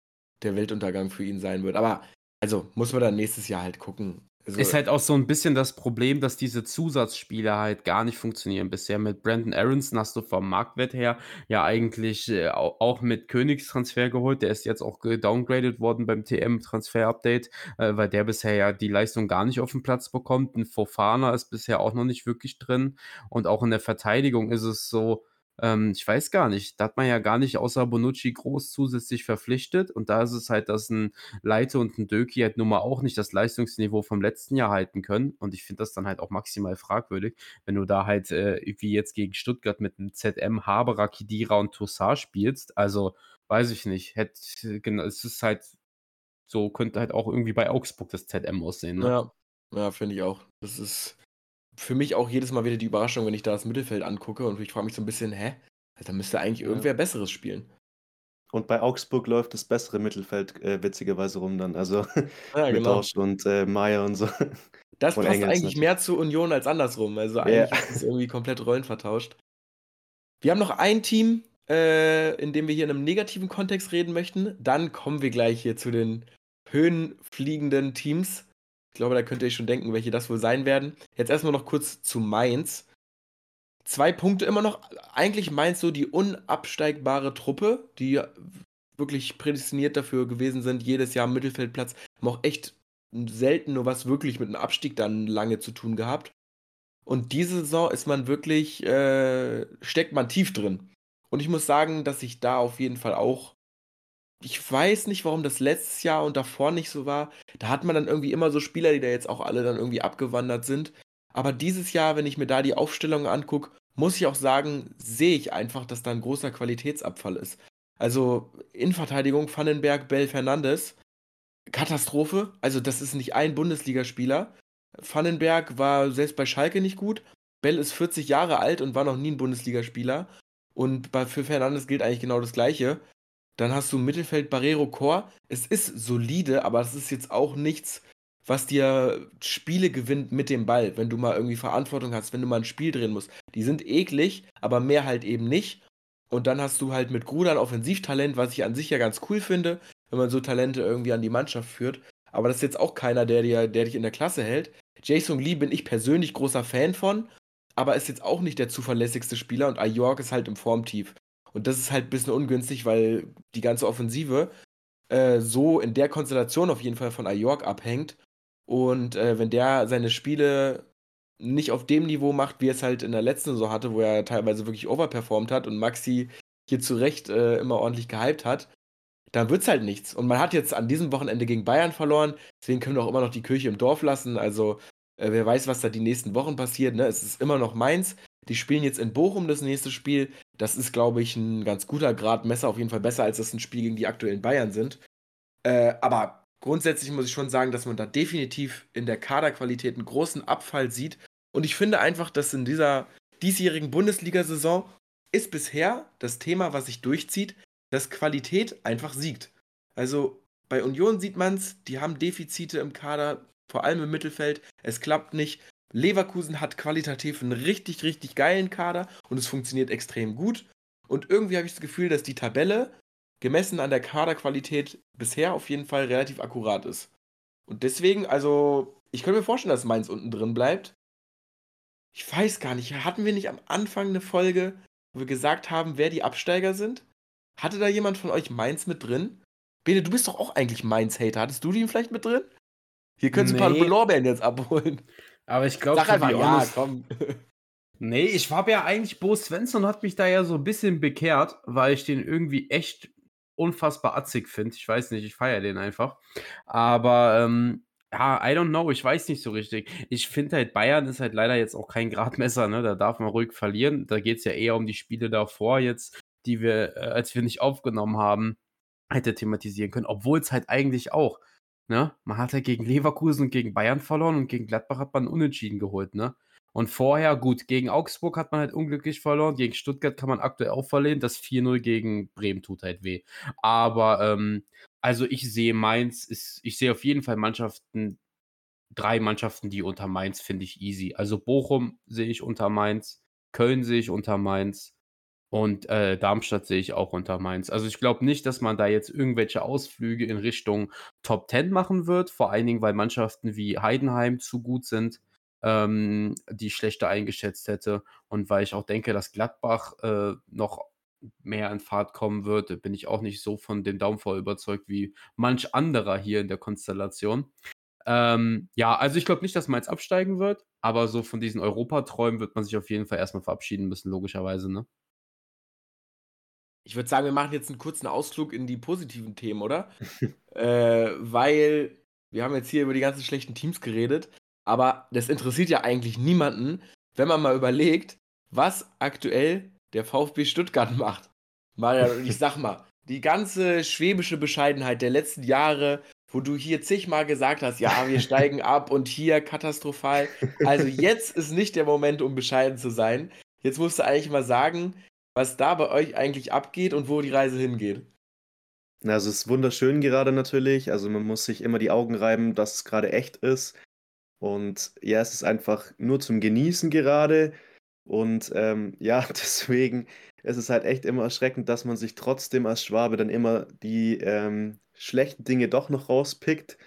der Weltuntergang für ihn sein wird. Aber also muss man dann nächstes Jahr halt gucken. Also, ist halt auch so ein bisschen das Problem, dass diese Zusatzspiele halt gar nicht funktionieren. Bisher mit Brandon Aronson hast du vom Marktwert her ja eigentlich äh, auch mit Königstransfer geholt. Der ist jetzt auch gedowngraded worden beim TM-Transfer-Update, äh, weil der bisher ja die Leistung gar nicht auf den Platz bekommt. Ein Fofana ist bisher auch noch nicht wirklich drin. Und auch in der Verteidigung ist es so, ähm, ich weiß gar nicht, da hat man ja gar nicht außer Bonucci groß zusätzlich verpflichtet und da ist es halt, dass ein Leite und ein Döki halt nun mal auch nicht das Leistungsniveau vom letzten Jahr halten können und ich finde das dann halt auch maximal fragwürdig, wenn du da halt, äh, wie jetzt gegen Stuttgart mit einem ZM, Haberer, Kidira und Toussaint spielst. Also, weiß ich nicht, hätte genau, es ist halt so könnte halt auch irgendwie bei Augsburg das ZM aussehen, ne? Ja, ja, finde ich auch. Das ist für mich auch jedes Mal wieder die Überraschung, wenn ich da das Mittelfeld angucke und ich frage mich so ein bisschen: „Hä? Da müsste eigentlich Ja. irgendwer Besseres spielen.“ Und bei Augsburg läuft das bessere Mittelfeld, äh, witzigerweise rum dann. Also, Ja, mit genau. Und, äh, Meier und so. Das Und passt Engels eigentlich natürlich. mehr zu Union als andersrum. Also, Ja. eigentlich ist es irgendwie komplett Rollen vertauscht. Wir haben noch ein Team, äh, in dem wir hier in 'nem negativen Kontext reden möchten. Dann kommen wir gleich hier zu den höhenfliegenden Teams. Ich glaube, da könnt ihr schon denken, welche das wohl sein werden. Jetzt erst mal noch kurz zu Mainz. 2 Punkte immer noch. Eigentlich Mainz so die unabsteigbare Truppe, die wirklich prädestiniert dafür gewesen sind, jedes Jahr Mittelfeldplatz. Haben auch echt selten nur was wirklich mit 'nem Abstieg dann lange zu tun gehabt. Und diese Saison ist man wirklich äh, steckt man tief drin. Und ich muss sagen, dass ich da auf jeden Fall auch ich weiß nicht, warum das letztes Jahr und davor nicht so war. Da hat man dann irgendwie immer so Spieler, die da jetzt auch alle dann irgendwie abgewandert sind. Aber dieses Jahr, wenn ich mir da die Aufstellung angucke, muss ich auch sagen, sehe ich einfach, dass da 'n großer Qualitätsabfall ist. Also, Innenverteidigung Vandenberg, Bell, Fernandes, Katastrophe. Also, das ist nicht ein Bundesligaspieler. Vandenberg war selbst bei Schalke nicht gut. Bell ist 40 Jahre alt und war noch nie 'n Bundesligaspieler. Und für Fernandes gilt eigentlich genau das Gleiche. Dann hast du im Mittelfeld Barrero, Chor. Es ist solide, aber es ist jetzt auch nichts, was dir Spiele gewinnt mit dem Ball, wenn du mal irgendwie Verantwortung hast, wenn du mal 'n Spiel drehen musst. Die sind eklig, aber mehr halt eben nicht. Und dann hast du halt mit Gruda 'n Offensivtalent, was ich an sich ja ganz cool finde, wenn man so Talente irgendwie an die Mannschaft führt. Aber das ist jetzt auch keiner, der dir der dich in der Klasse hält. Jae-Sung Lee bin ich persönlich großer Fan von, aber ist jetzt auch nicht der zuverlässigste Spieler und Ajorg ist halt im Formtief. Und das ist halt 'n bisschen ungünstig, weil die ganze Offensive, äh, so in der Konstellation auf jeden Fall von Ajorg abhängt. Und, äh, wenn der seine Spiele nicht auf dem Niveau macht, wie er's halt in der letzten Saison hatte, wo er teilweise wirklich overperformt hat und Maxi hier zu Recht, äh, immer ordentlich gehypt hat, dann wird's halt nichts. Und man hat jetzt an diesem Wochenende gegen Bayern verloren, deswegen können wir auch immer noch die Kirche im Dorf lassen. Also, äh, wer weiß, was da die nächsten Wochen passiert, ne? Es ist immer noch Mainz. Die spielen jetzt in Bochum das nächste Spiel. Das ist, glaube ich, 'n ganz guter Gradmesser, auf jeden Fall besser, als das 'n Spiel gegen die aktuellen Bayern sind. Äh, aber grundsätzlich muss ich schon sagen, dass man da definitiv in der Kaderqualität 'n großen Abfall sieht. Und ich finde einfach, dass in dieser diesjährigen Bundesliga-Saison ist bisher das Thema, was sich durchzieht, dass Qualität einfach siegt. Also, bei Union sieht man's, die haben Defizite im Kader, vor allem im Mittelfeld. Es klappt nicht. Leverkusen hat qualitativ 'n richtig, richtig geilen Kader und es funktioniert extrem gut. Und irgendwie habe ich das Gefühl, dass die Tabelle, gemessen an der Kaderqualität, bisher auf jeden Fall relativ akkurat ist. Und deswegen also, ich könnte mir vorstellen, dass Mainz unten drin bleibt. Ich weiß gar nicht, hatten wir nicht am Anfang 'ne Folge, wo wir gesagt haben, wer die Absteiger sind? Hatte da jemand von euch Mainz mit drin? Bene, du bist doch auch eigentlich Mainz-Hater. Hattest du die vielleicht mit drin? Hier könntest du 'n paar Ne. Lorbeeren jetzt abholen. Aber ich glaube, Sag einfach ja, komm. Ne, ich habe ja eigentlich Bo Svensson hat mich da ja so 'n bisschen bekehrt, weil ich den irgendwie echt unfassbar atzig finde. Ich weiß nicht, ich feiere den einfach. Aber, ähm, ja, I don't know, ich weiß nicht so richtig. Ich finde halt, Bayern ist halt leider jetzt auch kein Gradmesser, ne? Da darf man ruhig verlieren. Da geht's ja eher um die Spiele davor jetzt, die wir, äh, als wir nicht aufgenommen haben, hätte thematisieren können, obwohl's halt eigentlich auch ne? Man hat halt gegen Leverkusen und gegen Bayern verloren und gegen Gladbach hat man Unentschieden geholt, ne? Und vorher gut, gegen Augsburg hat man halt unglücklich verloren, gegen Stuttgart kann man aktuell auch verlieren. Das 4:0 gegen Bremen tut halt weh. Aber, ähm, also, ich sehe Mainz ist ich sehe auf jeden Fall Mannschaften 3 Mannschaften, die unter Mainz finde ich easy. Also, Bochum sehe ich unter Mainz, Köln sehe ich unter Mainz und, äh, Darmstadt sehe ich auch unter Mainz. Also, ich glaube nicht, dass man da jetzt irgendwelche Ausflüge in Richtung Top 10 machen wird, vor allen Dingen, weil Mannschaften wie Heidenheim zu gut sind, ähm, die ich schlechter eingeschätzt hätte und weil ich auch denke, dass Gladbach, äh, noch mehr in Fahrt kommen wird. Bin ich auch nicht so von dem Downfall überzeugt wie manch anderer hier in der Konstellation. Ähm, ja, also, ich glaube nicht, dass Mainz absteigen wird, aber so von diesen Europaträumen wird man sich auf jeden Fall erst mal verabschieden müssen, logischerweise, ne? Ich würde sagen, wir machen jetzt einen kurzen Ausflug in die positiven Themen, oder? äh, weil wir haben jetzt hier über die ganzen schlechten Teams geredet, aber das interessiert ja eigentlich niemanden, wenn man mal überlegt, was aktuell der VfB Stuttgart macht. Marian, ich sag mal, die ganze schwäbische Bescheidenheit der letzten Jahre, wo du hier zigmal gesagt hast, ja, wir steigen ab und hier katastrophal. Also jetzt ist nicht der Moment, um bescheiden zu sein. Jetzt musst du eigentlich mal sagen, was da bei euch eigentlich abgeht und wo die Reise hingeht. Also es ist wunderschön gerade natürlich. Also man muss sich immer die Augen reiben, dass es gerade echt ist. Und ja, es ist einfach nur zum Genießen gerade. Und ähm, ja, deswegen ist es halt echt immer erschreckend, dass man sich trotzdem als Schwabe dann immer die ähm, schlechten Dinge doch noch rauspickt.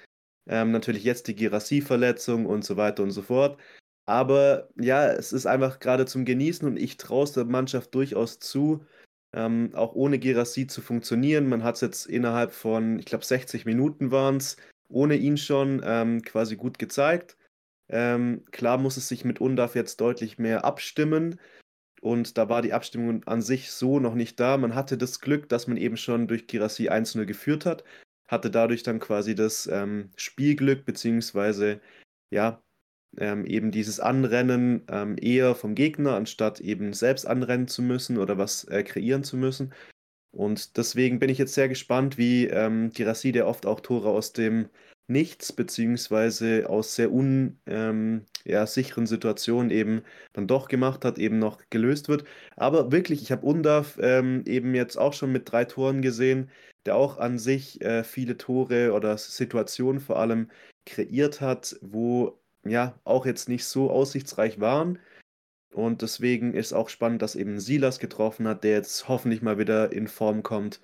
Ähm, natürlich jetzt die Girassi-Verletzung und so weiter und so fort. Aber ja, es ist einfach gerade zum Genießen und ich traue es der Mannschaft durchaus zu, ähm, auch ohne Gerassi zu funktionieren. Man hat es jetzt innerhalb von, ich glaube, 60 Minuten waren es, ohne ihn schon ähm, quasi gut gezeigt. Ähm, klar muss es sich mit Undaf jetzt deutlich mehr abstimmen. Und da war die Abstimmung an sich so noch nicht da. Man hatte das Glück, dass man eben schon durch Girassi 1-0 geführt hat, hatte dadurch dann quasi das ähm, Spielglück, beziehungsweise ja, ähm, eben dieses Anrennen ähm, eher vom Gegner, anstatt eben selbst anrennen zu müssen oder was äh, kreieren zu müssen. Und deswegen bin ich jetzt sehr gespannt, wie ähm, Girassi, oft auch Tore aus dem Nichts, beziehungsweise aus sehr unsicheren ähm, ja, Situationen eben dann doch gemacht hat, eben noch gelöst wird. Aber wirklich, ich habe Undaf ähm, eben jetzt auch schon mit drei Toren gesehen, der auch an sich äh, viele Tore oder Situationen vor allem kreiert hat, wo ja, auch jetzt nicht so aussichtsreich waren. Und deswegen ist auch spannend, dass eben Silas getroffen hat, der jetzt hoffentlich mal wieder in Form kommt.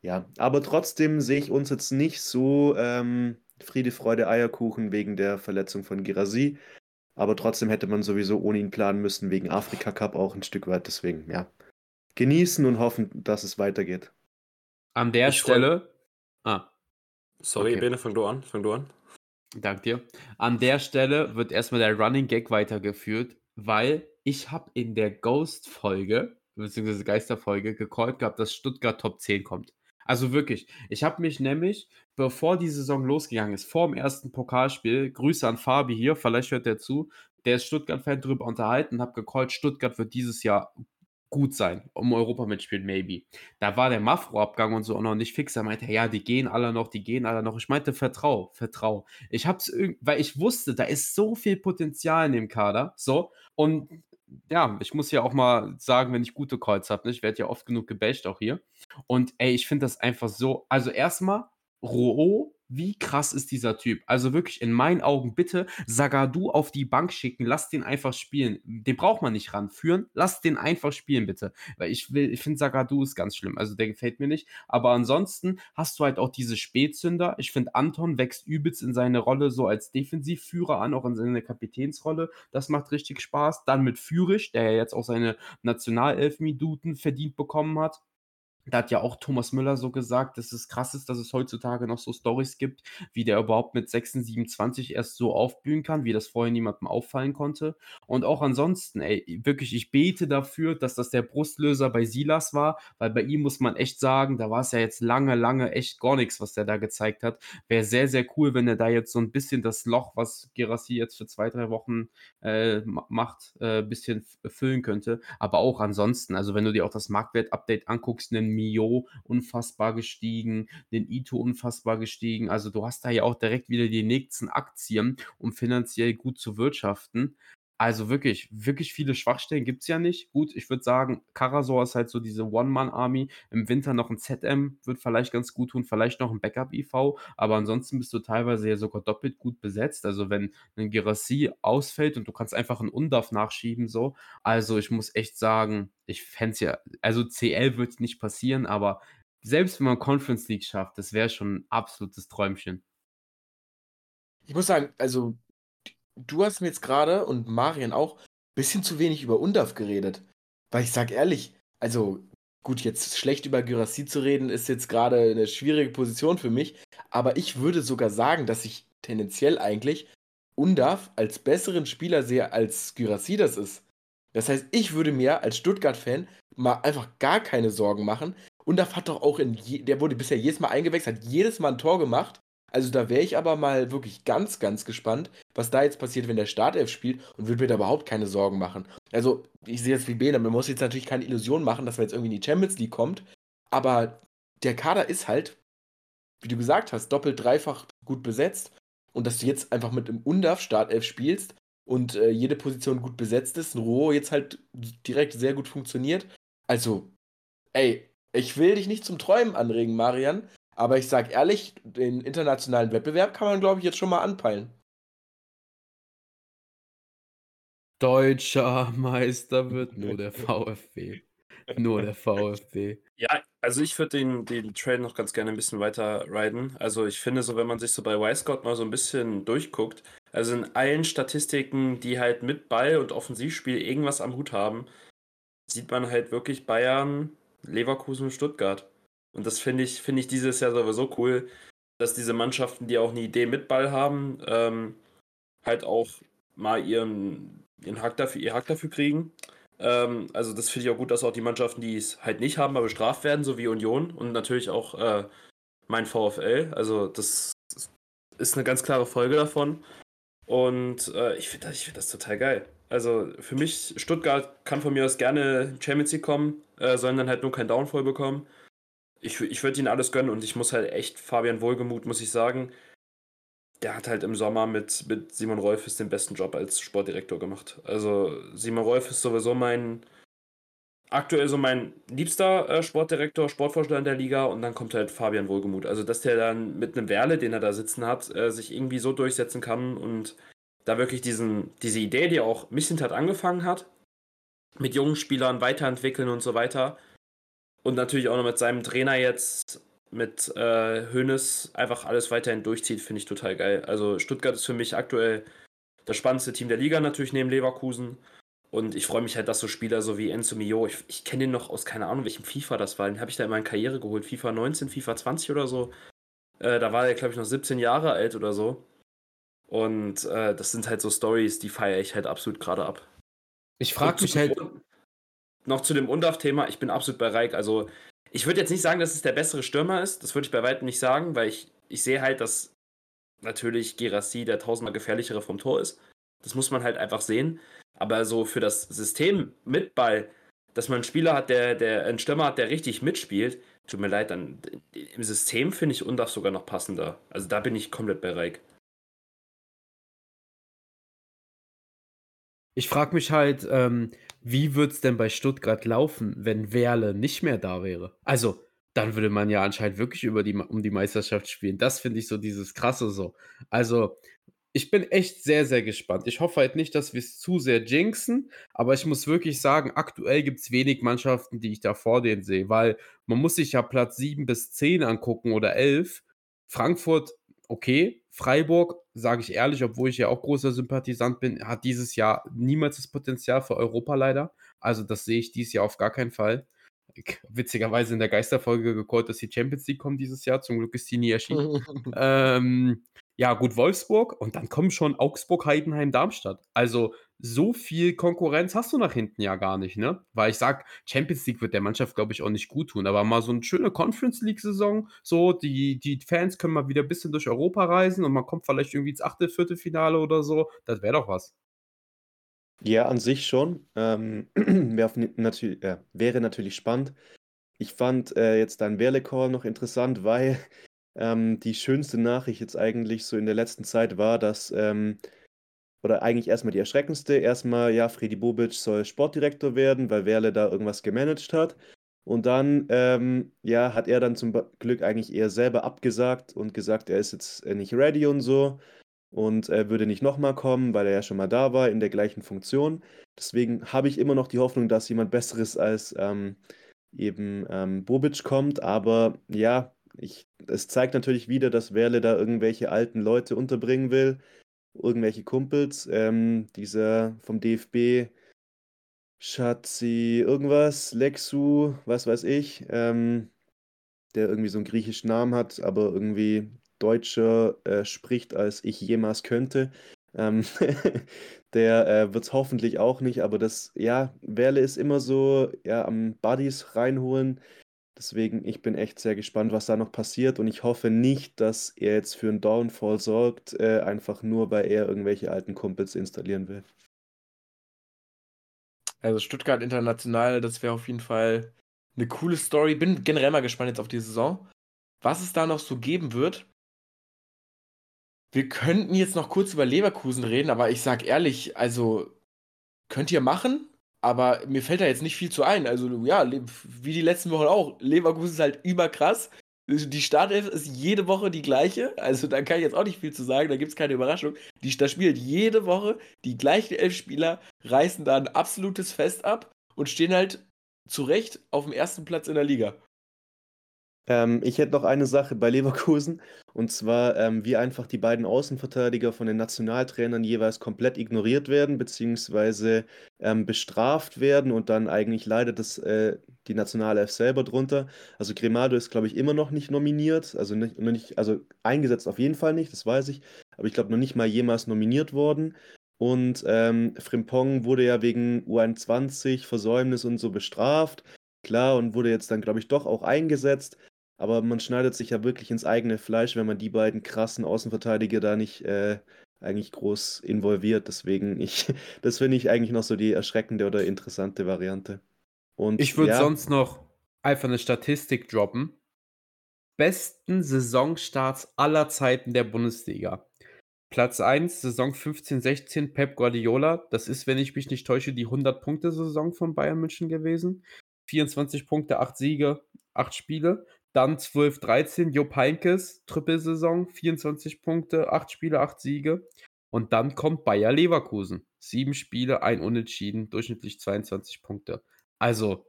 Ja, aber trotzdem sehe ich uns jetzt nicht so ähm, Friede, Freude, Eierkuchen wegen der Verletzung von Girasi. Aber trotzdem hätte man sowieso ohne ihn planen müssen, wegen Afrika Cup auch ein Stück weit. Deswegen, ja. Genießen und hoffen, dass es weitergeht. An der ich Stelle. Ah. Sorry, okay. Bene, fang du an. Fang du an. Dank dir. An der Stelle wird erstmal der Running Gag weitergeführt, weil ich habe in der Ghost-Folge, beziehungsweise Geister-Folge, gecallt gehabt, dass Stuttgart Top 10 kommt. Also wirklich, ich habe mich nämlich, bevor die Saison losgegangen ist, vor dem ersten Pokalspiel, Grüße an Fabi hier, vielleicht hört er zu, der ist Stuttgart-Fan, drüber unterhalten, habe gecallt, Stuttgart wird dieses Jahr gut sein, um Europa mitspielen, maybe. Da war der Mafro-Abgang und so auch noch nicht fix. Er meinte, ja, die gehen alle noch, die gehen alle noch. Ich meinte, vertrau, vertrau. Ich hab's weil ich wusste, da ist so viel Potenzial in dem Kader. So. Und ja, ich muss ja auch mal sagen, wenn ich gute Calls habe, ne? ich werde ja oft genug gebasht auch hier. Und ey, ich finde das einfach so, also erstmal, roh wie krass ist dieser Typ? Also wirklich in meinen Augen bitte Sagadu auf die Bank schicken, lass den einfach spielen. Den braucht man nicht ranführen, lass den einfach spielen bitte. Weil ich will, ich finde Sagadu ist ganz schlimm, also der gefällt mir nicht. Aber ansonsten hast du halt auch diese Spätzünder. Ich finde Anton wächst übelst in seine Rolle so als Defensivführer an, auch in seine Kapitänsrolle. Das macht richtig Spaß. Dann mit Führisch, der ja jetzt auch seine Nationalelf-Minuten verdient bekommen hat. Da hat ja auch Thomas Müller so gesagt, dass es krass ist, dass es heutzutage noch so Stories gibt, wie der überhaupt mit 26, 27 erst so aufblühen kann, wie das vorher niemandem auffallen konnte. Und auch ansonsten, ey, wirklich, ich bete dafür, dass das der Brustlöser bei Silas war, weil bei ihm muss man echt sagen, da war es ja jetzt lange, lange echt gar nichts, was der da gezeigt hat. Wäre sehr, sehr cool, wenn er da jetzt so ein bisschen das Loch, was Gerassi jetzt für zwei, drei Wochen äh, macht, äh, bisschen füllen könnte. Aber auch ansonsten, also wenn du dir auch das Marktwert-Update anguckst, einen Mio unfassbar gestiegen, den Ito unfassbar gestiegen. Also du hast da ja auch direkt wieder die nächsten Aktien, um finanziell gut zu wirtschaften. Also wirklich, wirklich viele Schwachstellen gibt es ja nicht. Gut, ich würde sagen, Karasor ist halt so diese One-Man-Army. Im Winter noch ein ZM wird vielleicht ganz gut tun, vielleicht noch ein Backup-IV, aber ansonsten bist du teilweise ja sogar doppelt gut besetzt. Also wenn ein Gerassi ausfällt und du kannst einfach einen Undaf nachschieben, so. Also ich muss echt sagen, ich fände es ja, also CL wird nicht passieren, aber selbst wenn man Conference League schafft, das wäre schon ein absolutes Träumchen. Ich muss sagen, also du hast mir jetzt gerade und Marian auch ein bisschen zu wenig über Undaf geredet. Weil ich sag ehrlich, also gut, jetzt schlecht über Gyrassi zu reden, ist jetzt gerade eine schwierige Position für mich. Aber ich würde sogar sagen, dass ich tendenziell eigentlich Undaf als besseren Spieler sehe, als Gyrassi das ist. Das heißt, ich würde mir als Stuttgart-Fan mal einfach gar keine Sorgen machen, Undaf hat doch auch in, je, der wurde bisher jedes Mal eingewechselt, hat jedes Mal ein Tor gemacht. Also da wäre ich aber mal wirklich ganz, ganz gespannt, was da jetzt passiert, wenn der Startelf spielt und würde mir da überhaupt keine Sorgen machen. Also ich sehe jetzt wie Bene, man muss jetzt natürlich keine Illusion machen, dass man jetzt irgendwie in die Champions League kommt, aber der Kader ist halt, wie du gesagt hast, doppelt, dreifach gut besetzt und dass du jetzt einfach mit einem Undaf Startelf spielst und äh, jede Position gut besetzt ist, ein Roh jetzt halt direkt sehr gut funktioniert. Also, ey, ich will dich nicht zum Träumen anregen, Marian, aber ich sag ehrlich, den internationalen Wettbewerb kann man, glaube ich, jetzt schon mal anpeilen. Deutscher Meister wird nur der VfB. Nur der VfB. Ja, also ich würde den, den Trail noch ganz gerne ein bisschen weiter riden. Also ich finde so, wenn man sich so bei Y-Scout mal so ein bisschen durchguckt, also in allen Statistiken, die halt mit Ball und Offensivspiel irgendwas am Hut haben, sieht man halt wirklich Bayern, Leverkusen und Stuttgart. Und das finde ich, finde ich dieses Jahr sowieso cool, dass diese Mannschaften, die auch eine Idee mit Ball haben, ähm, halt auch mal ihren, ihren Hack dafür, ihr Hack dafür kriegen. Ähm, also das finde ich auch gut, dass auch die Mannschaften, die es halt nicht haben, mal bestraft werden, so wie Union und natürlich auch äh, mein VfL. Also das ist eine ganz klare Folge davon. Und äh, ich finde das, find das total geil. Also für mich, Stuttgart kann von mir aus gerne Champions League kommen, äh, sollen dann halt nur kein Downfall bekommen ich, ich würde ihnen alles gönnen und ich muss halt echt, Fabian Wohlgemuth, muss ich sagen, der hat halt im Sommer mit, mit Simon Rolfes den besten Job als Sportdirektor gemacht. Also Simon Rolf ist sowieso mein, aktuell so mein liebster äh, Sportdirektor, Sportvorstand der Liga und dann kommt halt Fabian Wohlgemuth. Also dass der dann mit einem Werle, den er da sitzen hat, äh, sich irgendwie so durchsetzen kann und da wirklich diesen, diese Idee, die auch Missintat angefangen hat, mit jungen Spielern weiterentwickeln und so weiter, und natürlich auch noch mit seinem Trainer jetzt, mit äh, einfach alles weiterhin durchzieht, finde ich total geil. Also Stuttgart ist für mich aktuell das spannendste Team der Liga, natürlich neben Leverkusen. Und ich freue mich halt, dass so Spieler so wie Enzo Mio, ich, ich kenne den noch aus keine Ahnung, welchem FIFA das war. Den habe ich da in meiner Karriere geholt. FIFA 19, FIFA 20 oder so. Äh, da war er, glaube ich, noch 17 Jahre alt oder so. Und äh, das sind halt so Stories, die feiere ich halt absolut gerade ab. Ich frage mich halt noch zu dem Undaf-Thema, ich bin absolut bei Reik. Also, ich würde jetzt nicht sagen, dass es der bessere Stürmer ist. Das würde ich bei weitem nicht sagen, weil ich, ich sehe halt, dass natürlich Gerassi der tausendmal gefährlichere vom Tor ist. Das muss man halt einfach sehen. Aber so für das System mit Ball, dass man einen Spieler hat, der, der einen Stürmer hat, der richtig mitspielt, tut mir leid, dann im System finde ich Undaf sogar noch passender. Also da bin ich komplett bei Reik. Ich frage mich halt, ähm, wie würde es denn bei Stuttgart laufen, wenn Werle nicht mehr da wäre? Also, dann würde man ja anscheinend wirklich über die, um die Meisterschaft spielen. Das finde ich so dieses Krasse so. Also, ich bin echt sehr, sehr gespannt. Ich hoffe halt nicht, dass wir es zu sehr jinxen, aber ich muss wirklich sagen, aktuell gibt es wenig Mannschaften, die ich da vor denen sehe, weil man muss sich ja Platz 7 bis 10 angucken oder 11. Frankfurt, okay, Freiburg, sage ich ehrlich, obwohl ich ja auch großer Sympathisant bin, hat dieses Jahr niemals das Potenzial für Europa leider. Also das sehe ich dieses Jahr auf gar keinen Fall. Witzigerweise in der Geisterfolge gecallt, dass die Champions League kommt dieses Jahr. Zum Glück ist die nie erschienen. ähm, ja, gut, Wolfsburg und dann kommen schon Augsburg, Heidenheim, Darmstadt. Also so viel Konkurrenz hast du nach hinten ja gar nicht, ne? Weil ich sag, Champions League wird der Mannschaft, glaube ich, auch nicht gut tun. Aber mal so eine schöne Conference League-Saison, so, die, die Fans können mal wieder ein bisschen durch Europa reisen und man kommt vielleicht irgendwie ins achte, vierte Finale oder so. Das wäre doch was. Ja, an sich schon. Ähm, natürlich, äh, wäre natürlich spannend. Ich fand äh, jetzt dein Werle-Call noch interessant, weil ähm, die schönste Nachricht jetzt eigentlich so in der letzten Zeit war, dass, ähm, oder eigentlich erstmal die erschreckendste, erstmal, ja, Freddy Bobic soll Sportdirektor werden, weil Werle da irgendwas gemanagt hat. Und dann, ähm, ja, hat er dann zum Glück eigentlich eher selber abgesagt und gesagt, er ist jetzt äh, nicht ready und so und er würde nicht nochmal kommen, weil er ja schon mal da war in der gleichen Funktion. Deswegen habe ich immer noch die Hoffnung, dass jemand Besseres als ähm, eben ähm, Bobic kommt. Aber ja, ich, es zeigt natürlich wieder, dass Werle da irgendwelche alten Leute unterbringen will, irgendwelche Kumpels. Ähm, dieser vom DFB, Schatzi, irgendwas, Lexu, was weiß ich, ähm, der irgendwie so einen griechischen Namen hat, aber irgendwie deutscher äh, spricht, als ich jemals könnte. Ähm, der äh, wird es hoffentlich auch nicht, aber das, ja, Werle ist immer so, ja, am Buddies reinholen Deswegen, ich bin echt sehr gespannt, was da noch passiert und ich hoffe nicht, dass er jetzt für einen Downfall sorgt, äh, einfach nur, weil er irgendwelche alten Kumpels installieren will. Also Stuttgart international, das wäre auf jeden Fall eine coole Story. Bin generell mal gespannt jetzt auf die Saison, was es da noch so geben wird. Wir könnten jetzt noch kurz über Leverkusen reden, aber ich sag ehrlich, also könnt ihr machen, aber mir fällt da jetzt nicht viel zu ein. Also ja, wie die letzten Wochen auch. Leverkusen ist halt überkrass. Die Startelf ist jede Woche die gleiche. Also da kann ich jetzt auch nicht viel zu sagen. Da gibt es keine Überraschung. Die, da spielt jede Woche die gleichen elf Spieler, reißen da ein absolutes Fest ab und stehen halt zu Recht auf dem ersten Platz in der Liga. Ähm, ich hätte noch eine Sache bei Leverkusen, und zwar, ähm, wie einfach die beiden Außenverteidiger von den Nationaltrainern jeweils komplett ignoriert werden, beziehungsweise ähm, bestraft werden und dann eigentlich leidet das, äh, die Nationalelf selber drunter. Also Gremado ist, glaube ich, immer noch nicht nominiert, also nicht, nicht, also eingesetzt auf jeden Fall nicht, das weiß ich, aber ich glaube noch nicht mal jemals nominiert worden. Und ähm, Frimpong wurde ja wegen U21, Versäumnis und so bestraft. Klar, und wurde jetzt dann, glaube ich, doch auch eingesetzt. Aber man schneidet sich ja wirklich ins eigene Fleisch, wenn man die beiden krassen Außenverteidiger da nicht äh, eigentlich groß involviert. Deswegen, ich, das finde ich eigentlich noch so die erschreckende oder interessante Variante. Und ich würde ja, sonst noch einfach eine Statistik droppen. Besten Saisonstarts aller Zeiten der Bundesliga. Platz 1, Saison 15-16, Pep Guardiola. Das ist, wenn ich mich nicht täusche, die 100-Punkte-Saison von Bayern München gewesen. 24 Punkte, 8 Siege, 8 Spiele. Dann 12, 13, Jupp Heynckes, Trippelsaison, 24 Punkte, 8 Spiele, 8 Siege. Und dann kommt Bayer Leverkusen. 7 Spiele, ein Unentschieden, durchschnittlich 22 Punkte. Also,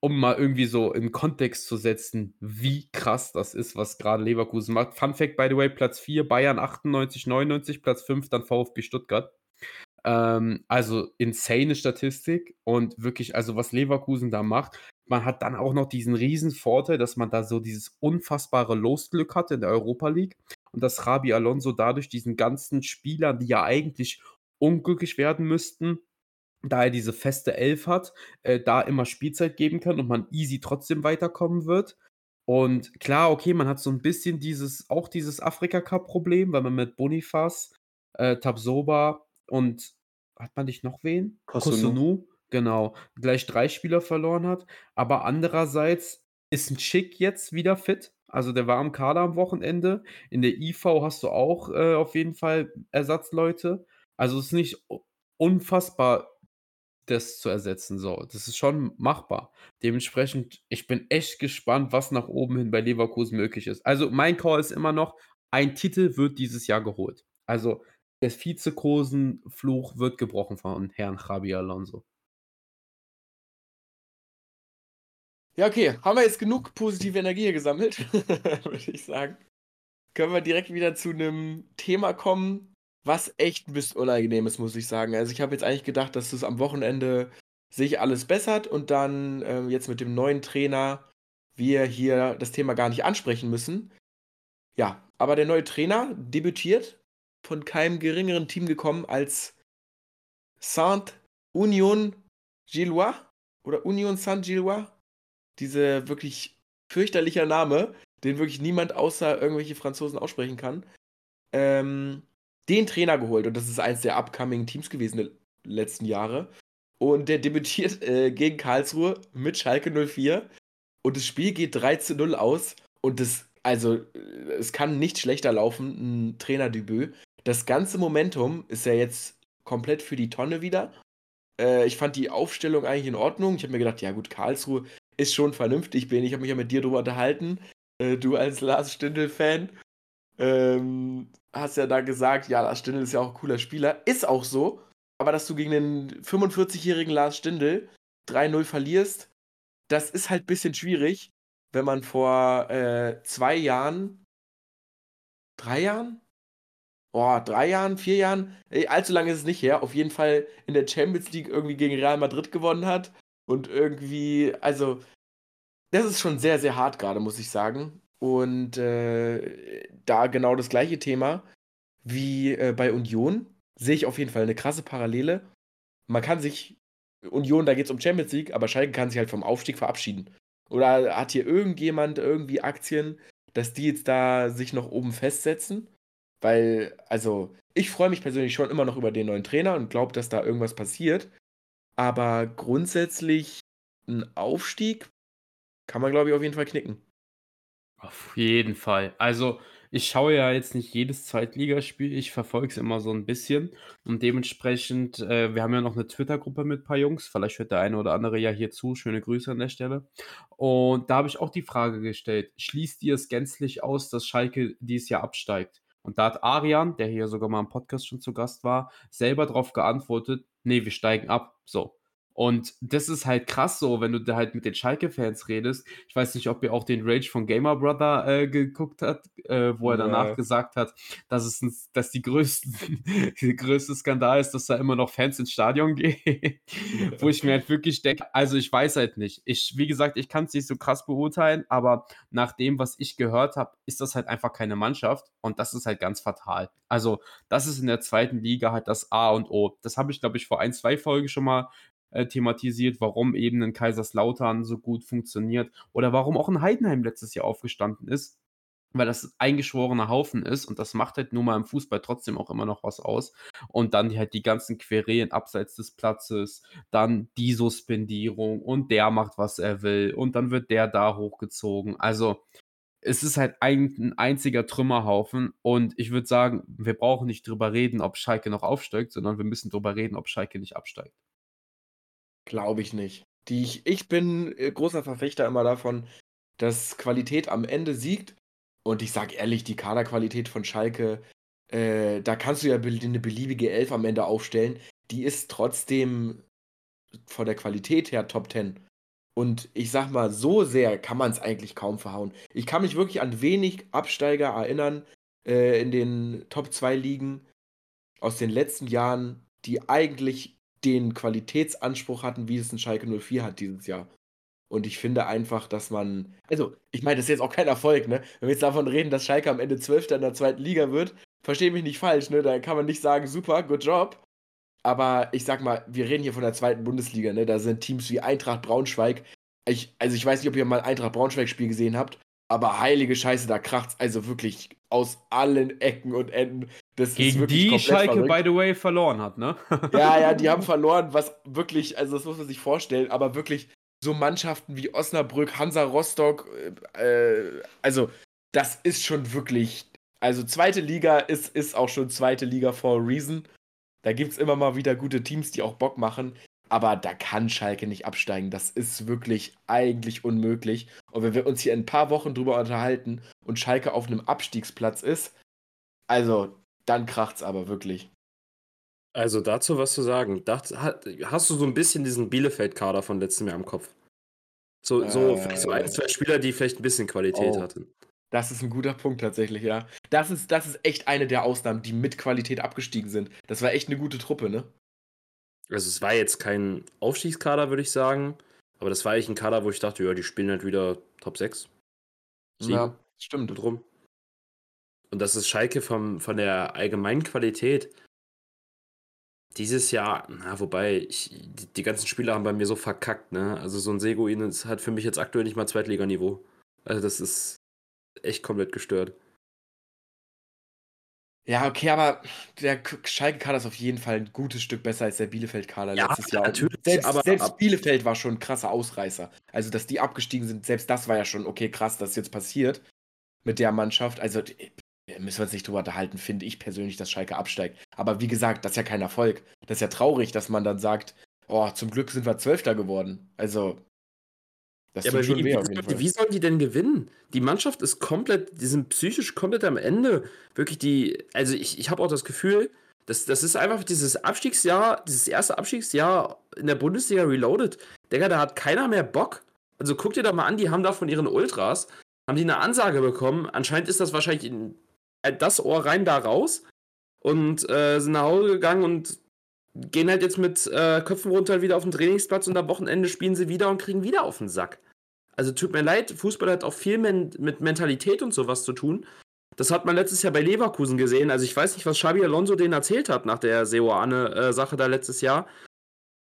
um mal irgendwie so in Kontext zu setzen, wie krass das ist, was gerade Leverkusen macht. Fun Fact, by the way, Platz 4, Bayern 98, 99, Platz 5, dann VfB Stuttgart. Ähm, also insane Statistik und wirklich, also was Leverkusen da macht, man hat dann auch noch diesen riesen Vorteil, dass man da so dieses unfassbare Losglück hatte in der Europa League und dass Rabi Alonso dadurch diesen ganzen Spielern, die ja eigentlich unglücklich werden müssten, da er diese feste Elf hat, äh, da immer Spielzeit geben kann und man easy trotzdem weiterkommen wird. Und klar, okay, man hat so ein bisschen dieses, auch dieses Afrika-Cup-Problem, weil man mit Bonifaz, äh, Tabsoba und hat man nicht noch wen? Kosunu. Kosunu Genau, gleich drei Spieler verloren hat. Aber andererseits ist ein Schick jetzt wieder fit. Also der war im Kader am Wochenende. In der IV hast du auch äh, auf jeden Fall Ersatzleute. Also es ist nicht unfassbar, das zu ersetzen. So, das ist schon machbar. Dementsprechend, ich bin echt gespannt, was nach oben hin bei Leverkusen möglich ist. Also mein Call ist immer noch, ein Titel wird dieses Jahr geholt. Also der Vizekosen-Fluch wird gebrochen von Herrn Javi Alonso. Ja, okay. Haben wir jetzt genug positive Energie hier gesammelt, würde ich sagen. Können wir direkt wieder zu einem Thema kommen, was echt ein bisschen unangenehm ist, muss ich sagen. Also ich habe jetzt eigentlich gedacht, dass das am Wochenende sich alles bessert und dann äh, jetzt mit dem neuen Trainer wir hier das Thema gar nicht ansprechen müssen. Ja, aber der neue Trainer debütiert von keinem geringeren Team gekommen als Saint-Union Gillois oder Union Saint-Gillois diese wirklich fürchterlicher Name, den wirklich niemand außer irgendwelche Franzosen aussprechen kann, ähm, den Trainer geholt. Und das ist eins der upcoming Teams gewesen der letzten Jahre. Und der debütiert äh, gegen Karlsruhe mit Schalke 04. Und das Spiel geht 3 zu 0 aus. Und das, also, äh, es kann nicht schlechter laufen, ein Trainerdebüt. Das ganze Momentum ist ja jetzt komplett für die Tonne wieder. Äh, ich fand die Aufstellung eigentlich in Ordnung. Ich habe mir gedacht, ja gut, Karlsruhe ist schon vernünftig bin. Ich habe mich ja mit dir drüber unterhalten. Äh, du als Lars Stindl-Fan ähm, hast ja da gesagt, ja, Lars Stindl ist ja auch ein cooler Spieler. Ist auch so. Aber dass du gegen den 45-jährigen Lars Stindl 3-0 verlierst, das ist halt ein bisschen schwierig, wenn man vor äh, zwei Jahren, drei Jahren? Oh, drei Jahren, vier Jahren, ey, allzu lange ist es nicht her, auf jeden Fall in der Champions League irgendwie gegen Real Madrid gewonnen hat und irgendwie, also, das ist schon sehr, sehr hart gerade, muss ich sagen. Und äh, da genau das gleiche Thema wie äh, bei Union sehe ich auf jeden Fall eine krasse Parallele. Man kann sich, Union, da geht es um Champions League, aber Schalke kann sich halt vom Aufstieg verabschieden. Oder hat hier irgendjemand irgendwie Aktien, dass die jetzt da sich noch oben festsetzen? Weil, also, ich freue mich persönlich schon immer noch über den neuen Trainer und glaube, dass da irgendwas passiert. Aber grundsätzlich ein Aufstieg kann man, glaube ich, auf jeden Fall knicken. Auf jeden Fall. Also, ich schaue ja jetzt nicht jedes Zweitligaspiel, ich verfolge es immer so ein bisschen und dementsprechend äh, wir haben ja noch eine Twitter-Gruppe mit ein paar Jungs, vielleicht hört der eine oder andere ja hier zu. Schöne Grüße an der Stelle. Und da habe ich auch die Frage gestellt: „Schließt ihr es gänzlich aus, dass Schalke dieses Jahr absteigt?“ Und da hat Arian, der hier sogar mal im Podcast schon zu Gast war, selber darauf geantwortet: „Ne, wir steigen ab“, so. Und das ist halt krass so, wenn du da halt mit den Schalke-Fans redest. Ich weiß nicht, ob ihr auch den Rage von Gamer Brother äh, geguckt habt, äh, wo er danach Ja. gesagt hat, dass es 'n dass die größten der größte Skandal ist, dass da immer noch Fans ins Stadion gehen. Wo ich mir halt wirklich denke also, ich weiß halt nicht. Ich wie gesagt, ich kann es nicht so krass beurteilen, aber nach dem, was ich gehört habe, ist das halt einfach keine Mannschaft und das ist halt ganz fatal. Also, das ist in der zweiten Liga halt das A und O. Das habe ich, glaube ich, vor ein 2 Folgen schon mal äh, thematisiert, warum eben ein Kaiserslautern so gut funktioniert oder warum auch ein Heidenheim letztes Jahr aufgestanden ist, weil das ein eingeschworener Haufen ist und das macht halt nun mal im Fußball trotzdem auch immer noch was aus. Und dann halt die ganzen Querelen abseits des Platzes, dann die Suspendierung und der macht, was er will und dann wird der da hochgezogen. Also, es ist halt ein 'n einziger Trümmerhaufen und ich würde sagen, wir brauchen nicht drüber reden, ob Schalke noch aufsteigt, sondern wir müssen drüber reden, ob Schalke nicht absteigt. Glaube ich nicht. Die ich ich bin, äh, großer Verfechter immer davon, dass Qualität am Ende siegt. Und ich sage ehrlich, die Kaderqualität von Schalke, äh, da kannst du ja bel 'ne beliebige Elf am Ende aufstellen. Die ist trotzdem von der Qualität her Top 10. Und ich sage mal, so sehr kann man es eigentlich kaum verhauen. Ich kann mich wirklich an wenig Absteiger erinnern, äh, in den Top 2 Ligen aus den letzten Jahren, die eigentlich den Qualitätsanspruch hatten, wie es 'n Schalke 04 hat dieses Jahr. Und ich finde einfach, dass man also, ich meine, das ist jetzt auch kein Erfolg, ne? Wenn wir jetzt davon reden, dass Schalke am Ende Zwölfter in der zweiten Liga wird, verstehe mich nicht falsch, ne? Da kann man nicht sagen: „Super, good job.“ Aber ich sage mal, wir reden hier von der zweiten Bundesliga, ne? Da sind Teams wie Eintracht Braunschweig. Ich also, ich weiß nicht, ob ihr mal Eintracht Braunschweig-Spiel gesehen habt, aber heilige Scheiße, da kracht's also wirklich aus allen Ecken und Enden. Das Gegen die Schalke, verrückt. by the way, verloren hat, ne? Ja, ja, die haben verloren, was wirklich also, das muss man sich vorstellen, aber wirklich so Mannschaften wie Osnabrück, Hansa Rostock, äh, also, das ist schon wirklich also, zweite Liga ist ist auch schon zweite Liga for a reason. Da gibt's immer mal wieder gute Teams, die auch Bock machen, aber da kann Schalke nicht absteigen. Das ist wirklich eigentlich unmöglich. Und wenn wir uns hier in 'n paar Wochen drüber unterhalten und Schalke auf 'nem Abstiegsplatz ist, also, dann kracht's aber wirklich. Also, dazu was zu sagen. Ha hast du so 'n bisschen diesen Bielefeld-Kader von letztem Jahr im Kopf? So so vielleicht so 1, Äh. 2 Spieler, die vielleicht 'n bisschen Qualität Oh. hatten. Das ist 'n guter Punkt tatsächlich, ja. Das ist das ist echt eine der Ausnahmen, die mit Qualität abgestiegen sind. Das war echt 'ne gute Truppe, ne? Also, es war jetzt kein Aufstiegskader, würde ich sagen, aber das war eigentlich 'n Kader, wo ich dachte: „Ja, die spielen halt wieder Top 6, 7 Ja, stimmt. und rum.“ Und das ist Schalke vom von der allgemeinen Qualität dieses Jahr na, wobei ich die die ganzen Spieler haben bei mir so verkackt, ne? Also, so 'n Seguin ist hat für mich jetzt aktuell nicht mal Zweitliganiveau. Also, das ist echt komplett gestört. Ja, okay, aber der Schalke-Kader ist auf jeden Fall 'n gutes Stück besser als der Bielefeld-Kader Ja, letztes Jahr. Natürlich, selbst aber selbst ab Bielefeld war schon 'n krasser Ausreißer. Also, dass die abgestiegen sind, selbst das war ja schon: „Okay, krass, dass jetzt passiert mit der Mannschaft.“ Also, müssen wir uns nicht drüber unterhalten, finde ich persönlich, dass Schalke absteigt. Aber wie gesagt, das ist ja kein Erfolg. Das ist ja traurig, dass man dann sagt: „Oh, zum Glück sind wir Zwölfter geworden.“ Also das Ja, tut schon wie weh wie auf jeden sollen Fall. die wie sollen die denn gewinnen? Die Mannschaft ist komplett die sind psychisch komplett am Ende. Wirklich die also, ich ich habe auch das Gefühl, das das ist einfach dieses Abstiegsjahr dieses erste Abstiegsjahr in der Bundesliga reloaded. Digga, da hat keiner mehr Bock. Also, guck dir doch mal an, die haben da von ihren Ultras haben die 'ne Ansage bekommen. Anscheinend ist das wahrscheinlich in das Ohr rein, da raus und, äh, sind nach Hause gegangen und gehen halt jetzt mit, äh, Köpfen runter wieder auf 'n Trainingsplatz und am Wochenende spielen sie wieder und kriegen wieder auf 'n Sack. Also, tut mir leid, Fußball hat auch viel mit Mentalität und so was zu tun. Das hat man letztes Jahr bei Leverkusen gesehen. Also, ich weiß nicht, was Xabi Alonso denen erzählt hat nach der Seoane, äh, Sache da letztes Jahr.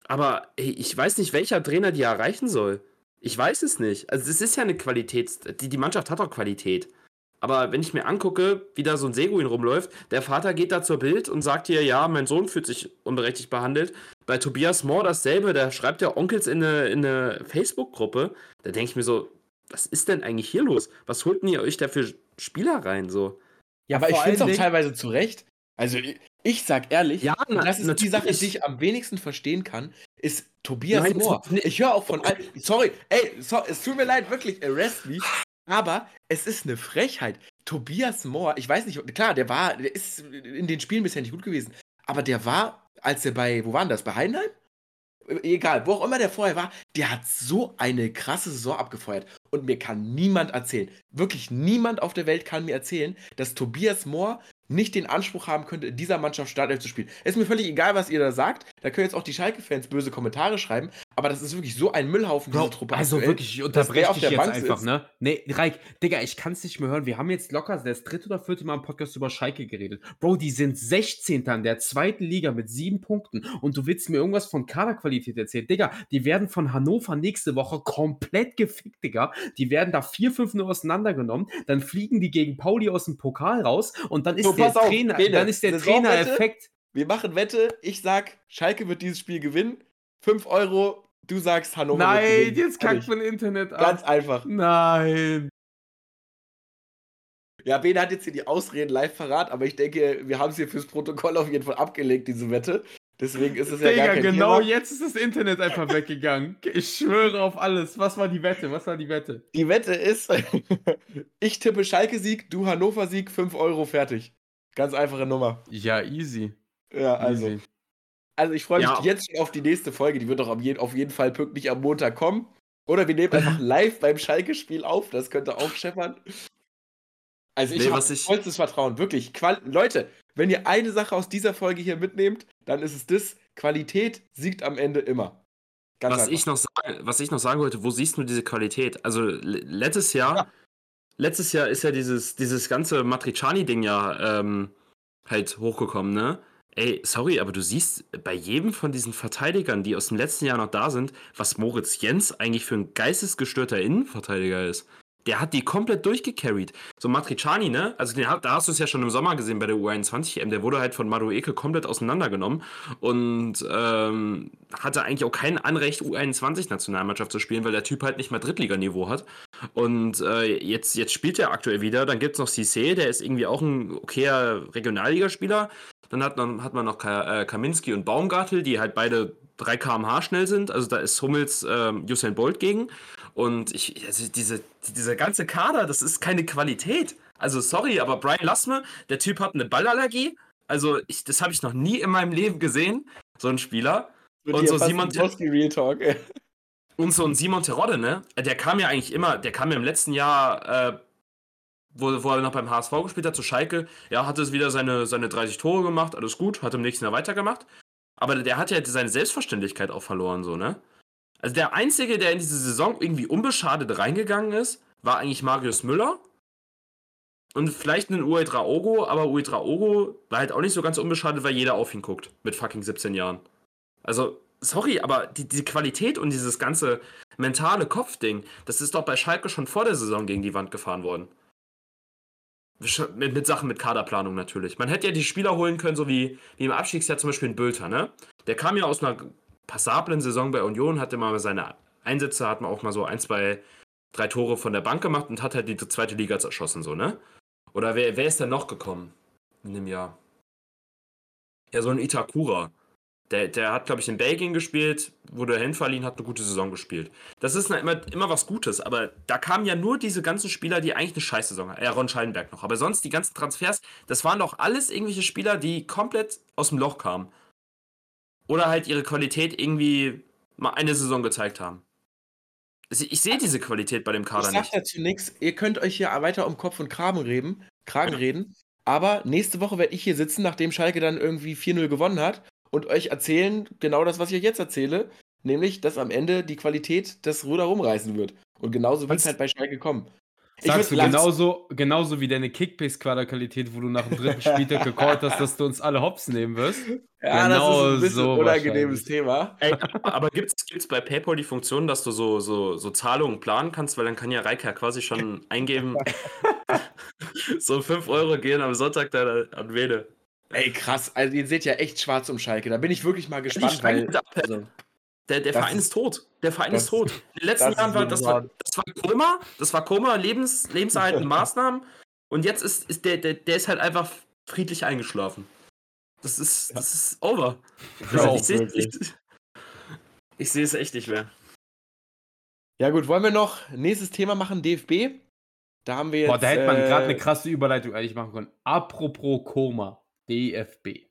Aber, ey, ich weiß nicht, welcher Trainer die erreichen soll. Ich weiß es nicht. Also es ist ja eine Qualität. Die, die Mannschaft hat auch Qualität. Aber wenn ich mir angucke, wie da so ein Seguin rumläuft, der Vater geht da zur Bild und sagt hier, ja, mein Sohn fühlt sich unberechtigt behandelt. Bei Tobias Moore dasselbe, da schreibt der Onkels in eine, in eine Facebook-Gruppe. Da denke ich mir so, was ist denn eigentlich hier los? Was holten ihr euch da für Spieler rein? So? Ja, aber ich finde es auch teilweise zu Recht. Also ich, ich sag ehrlich, ja, na, das ist natürlich. die Sache, die ich am wenigsten verstehen kann, ist Tobias Nein, Moore. Ich höre auch von allen. Sorry, ey, so, es tut mir leid, wirklich, arrest me. Aber es ist eine Frechheit. Tobias Moore, ich weiß nicht, klar, der war, der ist in den Spielen bisher nicht gut gewesen. Aber der war, als er bei, wo waren das, bei Heidenheim? Egal, wo auch immer der vorher war, der hat so eine krasse Saison abgefeuert. Und mir kann niemand erzählen, wirklich niemand auf der Welt kann mir erzählen, dass Tobias Moore nicht den Anspruch haben könnte, in dieser Mannschaft Startelf zu spielen. Ist mir völlig egal, was ihr da sagt. Da können jetzt auch die Schalke-Fans böse Kommentare schreiben. Aber das ist wirklich so ein Müllhaufen, diese Bro, Truppe. Also aktuell, wirklich, ich unterbreche dich jetzt Bank einfach, ist. ne? Nee, Reik, Digga, ich kann es nicht mehr hören. Wir haben jetzt locker das dritte oder vierte Mal im Podcast über Schalke geredet. Bro, die sind 16. in der zweiten Liga mit sieben Punkten. Und du willst mir irgendwas von Kaderqualität erzählen. Digga, die werden von Hannover nächste Woche komplett gefickt, Digga. Die werden da 4-5 auseinandergenommen. Dann fliegen die gegen Pauli aus dem Pokal raus. Und dann ist so, der Trainer, Bene, dann ist der Trainereffekt. Wir machen Wette. Ich sag, Schalke wird dieses Spiel gewinnen. 5 Euro, du sagst Hannover. Nein, jetzt kackt mein Internet ab. Ganz einfach. Nein. Ja, Bene hat jetzt hier die Ausreden live verraten, aber ich denke, wir haben es hier fürs Protokoll auf jeden Fall abgelegt, diese Wette. Deswegen ist es ja Digga, gar kein genau Thema. jetzt ist das Internet einfach weggegangen. Ich schwöre auf alles. Was war die Wette? Was war die Wette? Die Wette ist, ich tippe Schalke-Sieg, du Hannover-Sieg, 5 Euro, fertig. Ganz einfache Nummer. Ja, easy. Ja, also. Easy. Also ich freue mich ja. jetzt schon auf die nächste Folge. Die wird doch auf jeden Fall pünktlich am Montag kommen. Oder wir nehmen einfach live beim Schalke-Spiel auf. Das könnte auch scheppern. Also ich nee, habe vollstes Vertrauen. Wirklich. Qual Leute, wenn ihr eine Sache aus dieser Folge hier mitnehmt, dann ist es das. Qualität siegt am Ende immer. was, ich noch was ich noch sagen wollte, wo siehst du diese Qualität? Also letztes Jahr, ja. Letztes Jahr ist ja dieses, dieses ganze Matriciani-Ding ja ähm, halt hochgekommen, ne? Ey, sorry, aber du siehst bei jedem von diesen Verteidigern, die aus dem letzten Jahr noch da sind, was Moritz Jens eigentlich für ein geistesgestörter Innenverteidiger ist. Der hat die komplett durchgecarried. So Matriciani, ne? Also den, da hast du es ja schon im Sommer gesehen bei der U21 EM. Der wurde halt von Madueke komplett auseinandergenommen und ähm, hatte eigentlich auch kein Anrecht, U21-Nationalmannschaft zu spielen, weil der Typ halt nicht mal Drittliganiveau hat. Und äh, jetzt, jetzt spielt er aktuell wieder. Dann gibt es noch Cissé, der ist irgendwie auch ein okayer Regionalligaspieler. Dann hat, dann hat man noch Ka äh, Kaminski und Baumgartel, die halt beide 3 km/h schnell sind. Also da ist Hummels äh, Usain Bolt gegen. Und ich, also diese, dieser ganze Kader, das ist keine Qualität. Also sorry, aber Brian Lassme, der Typ hat eine Ballallergie. Also ich, das habe ich noch nie in meinem Leben gesehen, so ein Spieler. Und so Simon Real Talk. Und so ein Simon Terodde, ne? Der kam ja eigentlich immer, der kam ja im letzten Jahr, äh, wo, wo er noch beim HSV gespielt hat, zu Schalke. Ja, hat es wieder seine, seine 30 Tore gemacht, alles gut, hat im nächsten Jahr weitergemacht. Aber der hat ja seine Selbstverständlichkeit auch verloren, so, ne? Also der Einzige, der in diese Saison irgendwie unbeschadet reingegangen ist, war eigentlich Marius Müller. Und vielleicht ein Uedraogo, aber Uedraogo war halt auch nicht so ganz unbeschadet, weil jeder auf ihn guckt. Mit fucking 17 Jahren. Also, sorry, aber die, die Qualität und dieses ganze mentale Kopfding, das ist doch bei Schalke schon vor der Saison gegen die Wand gefahren worden. Mit, mit Sachen mit Kaderplanung natürlich. Man hätte ja die Spieler holen können, so wie, wie im Abstiegsjahr zum Beispiel ein Bülter, ne? Der kam ja aus einer passablen Saison bei Union, hatte mal seine Einsätze, hat man auch mal so ein, zwei, drei Tore von der Bank gemacht und hat halt die zweite Liga zerschossen, so, ne? Oder wer, wer ist denn noch gekommen in dem Jahr? Ja, so ein Itakura. Der, der hat, glaube ich, in Belgien gespielt, wurde hinverliehen, hat eine gute Saison gespielt. Das ist immer, immer was Gutes, aber da kamen ja nur diese ganzen Spieler, die eigentlich eine Scheißsaison hatten. Ja, Ron Schallenberg noch. Aber sonst die ganzen Transfers, das waren doch alles irgendwelche Spieler, die komplett aus dem Loch kamen. Oder halt ihre Qualität irgendwie mal eine Saison gezeigt haben. Ich sehe diese Qualität bei dem Kader ich sag dazu nichts. Ihr könnt euch hier weiter um Kopf und Kragen reden, Kragen reden. Aber nächste Woche werde ich hier sitzen, nachdem Schalke dann irgendwie 4-0 gewonnen hat und euch erzählen, genau das, was ich euch jetzt erzähle, nämlich, dass am Ende die Qualität das Ruder rumreißen wird. Und genauso wird es halt bei Schalke kommen. Sagst du genauso, genauso wie deine Kickbase-Quaderqualität, wo du nach dem dritten Spieltag gecallt hast, dass du uns alle Hops nehmen wirst? Ja, genau das ist ein bisschen so unangenehmes Thema. Ey, aber gibt es bei PayPal die Funktion, dass du so, so, so Zahlungen planen kannst? Weil dann kann ja Reika quasi schon eingeben, so 5 Euro gehen am Sonntag da an Wede. Ey, krass. Also, ihr seht ja echt schwarz um Schalke. Da bin ich wirklich mal gespannt. Weil, also, der, der Verein ist, ist, tot. Der Verein ist tot. In den letzten Jahren war das, war das war Koma, das war Koma, Lebens, lebenserhaltende Maßnahmen. Und jetzt ist, ist der, der, der ist halt einfach friedlich eingeschlafen. Das ist, das ist over. Also, ich sehe ich, ich es echt nicht mehr. Ja, gut, wollen wir noch nächstes Thema machen, DFB? Da haben wir jetzt. Boah, da hätte man äh, gerade eine krasse Überleitung eigentlich machen können. Apropos Koma, DFB.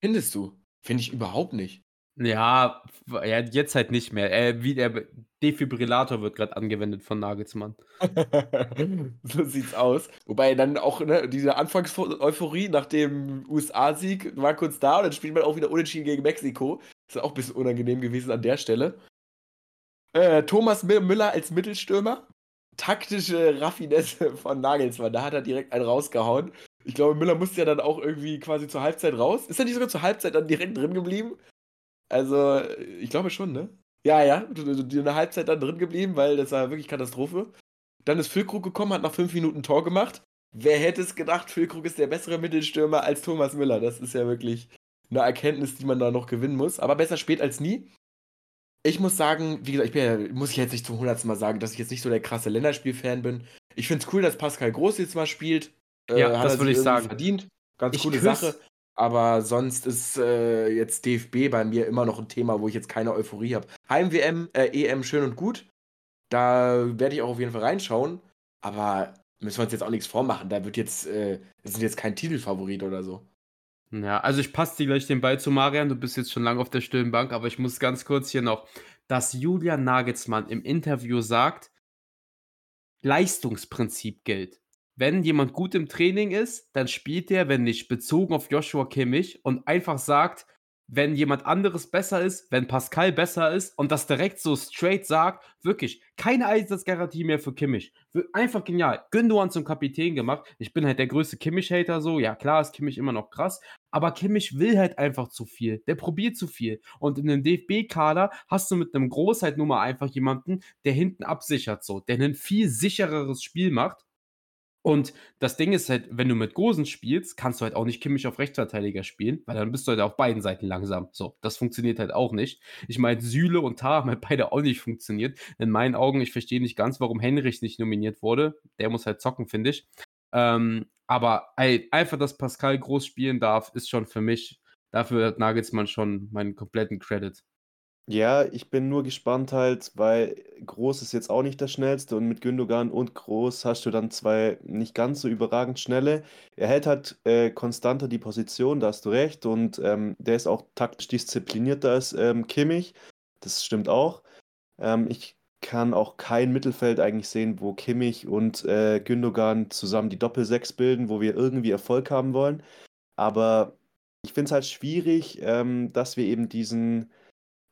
Findest du? Finde ich überhaupt nicht. Ja, ja, jetzt halt nicht mehr. Äh, wie der Defibrillator wird gerade angewendet von Nagelsmann. so sieht's aus. Wobei dann auch ne, diese Anfangseuphorie nach dem USA-Sieg war kurz da und dann spielt man auch wieder unentschieden gegen Mexiko. Ist auch ein bisschen unangenehm gewesen an der Stelle. Äh, Thomas Müller als Mittelstürmer. Taktische Raffinesse von Nagelsmann. Da hat er direkt einen rausgehauen. Ich glaube, Müller musste ja dann auch irgendwie quasi zur Halbzeit raus. Ist er nicht sogar zur Halbzeit dann direkt drin geblieben? Also, ich glaube schon, ne? Ja, ja, in der Halbzeit dann drin geblieben, weil das war wirklich Katastrophe. Dann ist Füllkrug gekommen, hat nach fünf Minuten Tor gemacht. Wer hätte es gedacht, Füllkrug ist der bessere Mittelstürmer als Thomas Müller? Das ist ja wirklich eine Erkenntnis, die man da noch gewinnen muss. Aber besser spät als nie. Ich muss sagen, wie gesagt, ich bin ja, muss ich jetzt nicht zum hundertsten Mal sagen, dass ich jetzt nicht so der krasse Länderspiel-Fan bin. Ich finde es cool, dass Pascal Groß jetzt mal spielt. Äh, ja, das würde ich sagen. Verdient. Ganz ich coole Sache. Aber sonst ist äh, jetzt DFB bei mir immer noch ein Thema, wo ich jetzt keine Euphorie habe. Heim-WM, äh, EM schön und gut. Da werde ich auch auf jeden Fall reinschauen. Aber müssen wir uns jetzt auch nichts vormachen. Da wird jetzt, äh, sind jetzt kein Titelfavorit oder so. Ja, also ich passe dir gleich den Ball zu Marian. Du bist jetzt schon lange auf der stillen Bank, aber ich muss ganz kurz hier noch, dass Julian Nagelsmann im Interview sagt, Leistungsprinzip gilt wenn jemand gut im Training ist, dann spielt der, wenn nicht, bezogen auf Joshua Kimmich und einfach sagt, wenn jemand anderes besser ist, wenn Pascal besser ist und das direkt so straight sagt, wirklich, keine Einsatzgarantie mehr für Kimmich. Einfach genial. Gündogan zum Kapitän gemacht. Ich bin halt der größte Kimmich-Hater so. Ja, klar ist Kimmich immer noch krass, aber Kimmich will halt einfach zu viel. Der probiert zu viel. Und in einem DFB-Kader hast du mit einem Großheit Nummer einfach jemanden, der hinten absichert so, der ein viel sichereres Spiel macht und das Ding ist halt, wenn du mit Gosen spielst, kannst du halt auch nicht Kimmich auf Rechtsverteidiger spielen, weil dann bist du halt auf beiden Seiten langsam. So, das funktioniert halt auch nicht. Ich meine, Süle und Tar haben halt beide auch nicht funktioniert. In meinen Augen, ich verstehe nicht ganz, warum Henrich nicht nominiert wurde. Der muss halt zocken, finde ich. Ähm, aber ey, einfach, dass Pascal groß spielen darf, ist schon für mich, dafür hat Nagelsmann schon meinen kompletten Credit. Ja, ich bin nur gespannt halt, weil Groß ist jetzt auch nicht der Schnellste und mit Gündogan und Groß hast du dann zwei nicht ganz so überragend schnelle. Er hält halt äh, konstanter die Position, da hast du recht, und ähm, der ist auch taktisch disziplinierter als ähm, Kimmich. Das stimmt auch. Ähm, ich kann auch kein Mittelfeld eigentlich sehen, wo Kimmich und äh, Gündogan zusammen die Doppel-Sechs bilden, wo wir irgendwie Erfolg haben wollen. Aber ich finde es halt schwierig, ähm, dass wir eben diesen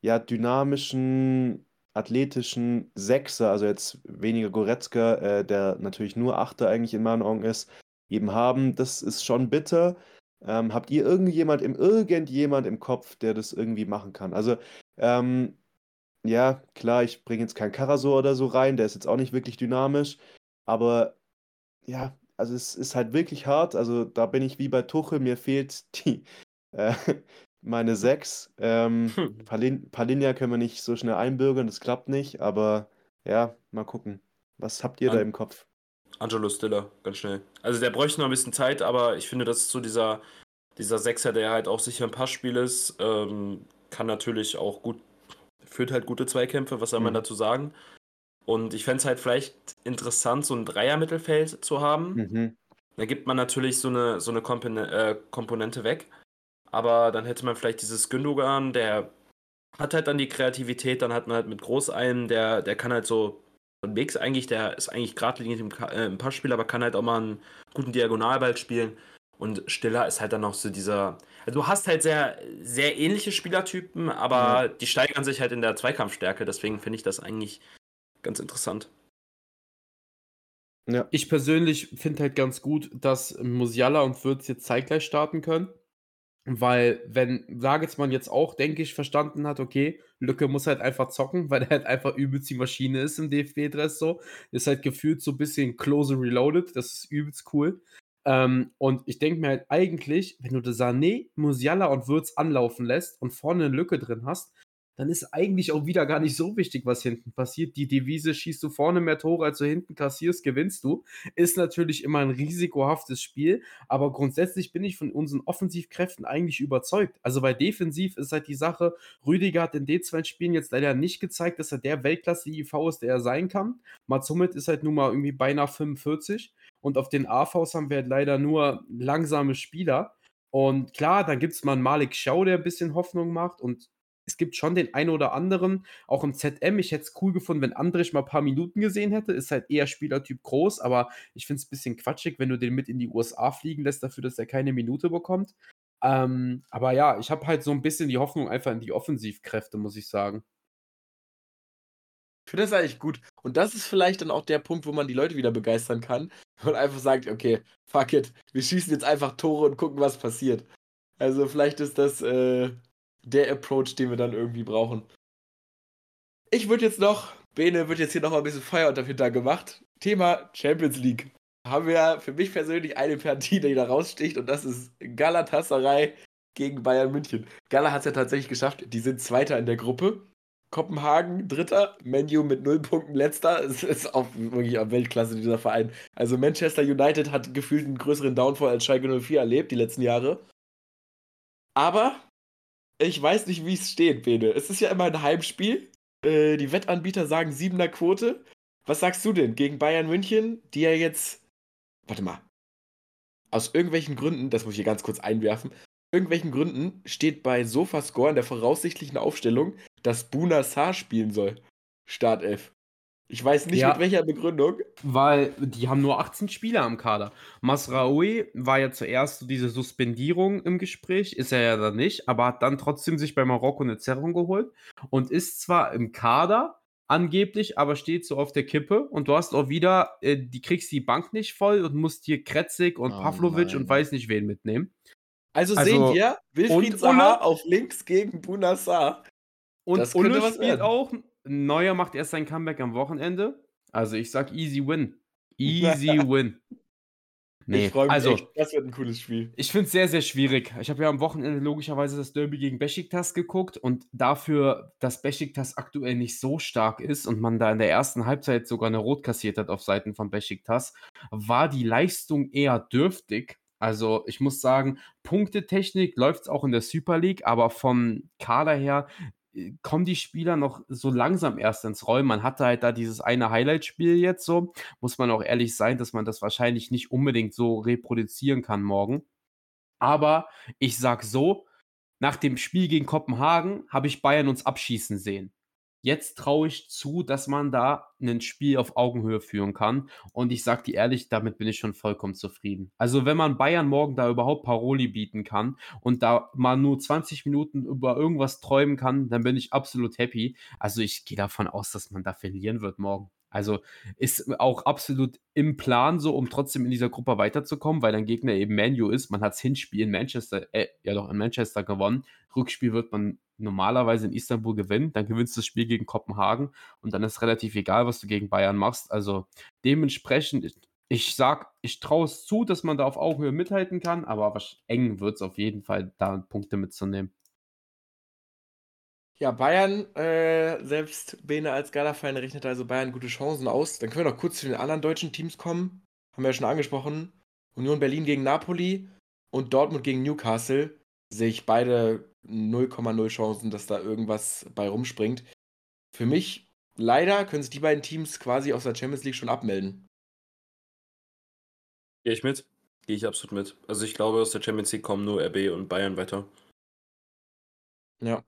ja, dynamischen, athletischen Sechser, also jetzt weniger Goretzka, äh, der natürlich nur Achter eigentlich in meinen Augen ist, eben haben. Das ist schon bitter. Ähm, habt ihr irgendjemand im irgendjemand im Kopf, der das irgendwie machen kann? Also, ähm, ja, klar, ich bringe jetzt keinen Karasor oder so rein, der ist jetzt auch nicht wirklich dynamisch, aber ja, also es ist halt wirklich hart. Also da bin ich wie bei Tuchel, mir fehlt die, äh, meine 6. Ähm, hm. Palin Palinja können wir nicht so schnell einbürgern, das klappt nicht, aber ja, mal gucken. Was habt ihr An da im Kopf? Angelo Stiller, ganz schnell. Also der bräuchte noch ein bisschen Zeit, aber ich finde, das ist so dieser, dieser Sechser, der halt auch sicher ein Passspiel ist, ähm, kann natürlich auch gut, führt halt gute Zweikämpfe, was soll man mhm. dazu sagen? Und ich fände es halt vielleicht interessant, so ein Dreier-Mittelfeld zu haben. Mhm. Da gibt man natürlich so eine, so eine Kompone äh, Komponente weg. Aber dann hätte man vielleicht dieses Gündogan, der hat halt dann die Kreativität, dann hat man halt mit Groß einen, der, der kann halt so ein Mix eigentlich, der ist eigentlich geradlinig im, äh, im Passspiel, aber kann halt auch mal einen guten Diagonalball spielen. Und Stiller ist halt dann noch so dieser. Also du hast halt sehr, sehr ähnliche Spielertypen, aber ja. die steigern sich halt in der Zweikampfstärke. Deswegen finde ich das eigentlich ganz interessant. Ja. Ich persönlich finde halt ganz gut, dass Musiala und Würz jetzt zeitgleich starten können. Weil, wenn Nagelsmann jetzt auch, denke ich, verstanden hat, okay, Lücke muss halt einfach zocken, weil er halt einfach übelst die Maschine ist im DFB-Dress so. Ist halt gefühlt so ein bisschen closer reloaded, das ist übelst cool. Ähm, und ich denke mir halt eigentlich, wenn du de Sané, Musiala und Würz anlaufen lässt und vorne eine Lücke drin hast, dann ist eigentlich auch wieder gar nicht so wichtig, was hinten passiert. Die Devise, schießt du vorne mehr Tore, als du hinten kassierst, gewinnst du. Ist natürlich immer ein risikohaftes Spiel, aber grundsätzlich bin ich von unseren Offensivkräften eigentlich überzeugt. Also bei defensiv ist halt die Sache, Rüdiger hat in den zwei Spielen jetzt leider nicht gezeigt, dass er der Weltklasse-IV ist, der er sein kann. Mats Hummels ist halt nun mal irgendwie beinahe 45 und auf den AVs haben wir halt leider nur langsame Spieler. Und klar, dann gibt es mal einen Malik Schau, der ein bisschen Hoffnung macht und es gibt schon den einen oder anderen, auch im ZM. Ich hätte es cool gefunden, wenn Andrich mal ein paar Minuten gesehen hätte. Ist halt eher Spielertyp groß, aber ich finde es ein bisschen quatschig, wenn du den mit in die USA fliegen lässt, dafür, dass er keine Minute bekommt. Ähm, aber ja, ich habe halt so ein bisschen die Hoffnung einfach in die Offensivkräfte, muss ich sagen. Ich finde das eigentlich gut. Und das ist vielleicht dann auch der Punkt, wo man die Leute wieder begeistern kann. Und einfach sagt, okay, fuck it, wir schießen jetzt einfach Tore und gucken, was passiert. Also vielleicht ist das äh, der Approach, den wir dann irgendwie brauchen. Ich würde jetzt noch, Bene wird jetzt hier noch mal ein bisschen Feuer unter Hinter gemacht. Thema Champions League. Haben wir für mich persönlich eine Partie, die da raussticht und das ist Galatasaray gegen Bayern München. Gala hat es ja tatsächlich geschafft. Die sind Zweiter in der Gruppe. Kopenhagen Dritter, Menu mit null Punkten Letzter. Es ist auch wirklich am Weltklasse dieser Verein. Also Manchester United hat gefühlt einen größeren Downfall als Schalke 04 erlebt die letzten Jahre. Aber ich weiß nicht, wie es steht, Bene. Es ist ja immer ein Heimspiel. Äh, die Wettanbieter sagen 7er Quote. Was sagst du denn gegen Bayern München, die ja jetzt. Warte mal. Aus irgendwelchen Gründen, das muss ich hier ganz kurz einwerfen, irgendwelchen Gründen steht bei Sofascore in der voraussichtlichen Aufstellung, dass Buna Saar spielen soll. Startelf. Ich weiß nicht ja, mit welcher Begründung. Weil die haben nur 18 Spieler am Kader. Masraoui war ja zuerst so diese Suspendierung im Gespräch, ist er ja dann nicht, aber hat dann trotzdem sich bei Marokko eine Zerrung geholt und ist zwar im Kader angeblich, aber steht so auf der Kippe und du hast auch wieder, äh, die kriegst die Bank nicht voll und musst hier Kretzig und oh Pavlovic und weiß nicht wen mitnehmen. Also, also sehen wir Wilfried Zaha auf links gegen Bunassar. Und das Ulle spielt auch Neuer macht erst sein Comeback am Wochenende. Also ich sag easy win. Easy win. Nee, ich freue mich also, echt. Das wird ein cooles Spiel. Ich finde es sehr, sehr schwierig. Ich habe ja am Wochenende logischerweise das Derby gegen Besiktas geguckt und dafür, dass Besiktas aktuell nicht so stark ist und man da in der ersten Halbzeit sogar eine Rot kassiert hat auf Seiten von Besiktas, war die Leistung eher dürftig. Also ich muss sagen, Punktetechnik läuft es auch in der Super League, aber vom Kader her kommen die Spieler noch so langsam erst ins Rollen. Man hatte halt da dieses eine Highlight-Spiel jetzt so. Muss man auch ehrlich sein, dass man das wahrscheinlich nicht unbedingt so reproduzieren kann morgen. Aber ich sag so, nach dem Spiel gegen Kopenhagen habe ich Bayern uns abschießen sehen. Jetzt traue ich zu, dass man da ein Spiel auf Augenhöhe führen kann. Und ich sage dir ehrlich, damit bin ich schon vollkommen zufrieden. Also, wenn man Bayern morgen da überhaupt Paroli bieten kann und da mal nur 20 Minuten über irgendwas träumen kann, dann bin ich absolut happy. Also, ich gehe davon aus, dass man da verlieren wird morgen. Also ist auch absolut im Plan so, um trotzdem in dieser Gruppe weiterzukommen, weil dein Gegner eben Manu ist. Man hat das Hinspiel in Manchester, äh, ja doch in Manchester gewonnen. Rückspiel wird man normalerweise in Istanbul gewinnen. Dann gewinnst du das Spiel gegen Kopenhagen und dann ist relativ egal, was du gegen Bayern machst. Also dementsprechend, ich sag, ich traue es zu, dass man da auf Augenhöhe mithalten kann, aber eng wird es auf jeden Fall, da Punkte mitzunehmen. Ja, Bayern, äh, selbst Bene als Gala-Fan rechnet also Bayern gute Chancen aus. Dann können wir noch kurz zu den anderen deutschen Teams kommen. Haben wir ja schon angesprochen. Union Berlin gegen Napoli und Dortmund gegen Newcastle. Sehe ich beide 0,0 Chancen, dass da irgendwas bei rumspringt. Für mich, leider, können sich die beiden Teams quasi aus der Champions League schon abmelden. Gehe ich mit? Gehe ich absolut mit. Also ich glaube, aus der Champions League kommen nur RB und Bayern weiter. Ja,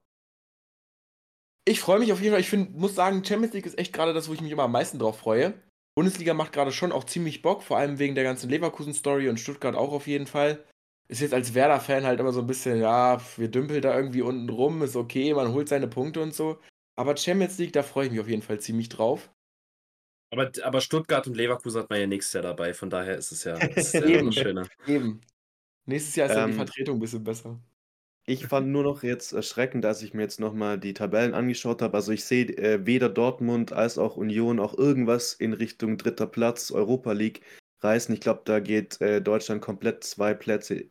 ich freue mich auf jeden Fall. Ich find, muss sagen, Champions League ist echt gerade das, wo ich mich immer am meisten drauf freue. Bundesliga macht gerade schon auch ziemlich Bock, vor allem wegen der ganzen Leverkusen-Story und Stuttgart auch auf jeden Fall. Ist jetzt als Werder-Fan halt immer so ein bisschen, ja, wir dümpeln da irgendwie unten rum, ist okay, man holt seine Punkte und so. Aber Champions League, da freue ich mich auf jeden Fall ziemlich drauf. Aber, aber Stuttgart und Leverkusen hat man ja nächstes Jahr dabei, von daher ist es ja, ist ja Eben. schöner. Eben. Nächstes Jahr ist dann die Ähm, Vertretung ein bisschen besser. Ich fand nur noch jetzt erschreckend, als ich mir jetzt nochmal die Tabellen angeschaut habe. Also ich sehe äh, weder Dortmund als auch Union auch irgendwas in Richtung dritter Platz, Europa League reißen. Ich glaube, da geht äh, Deutschland komplett zwei Plätze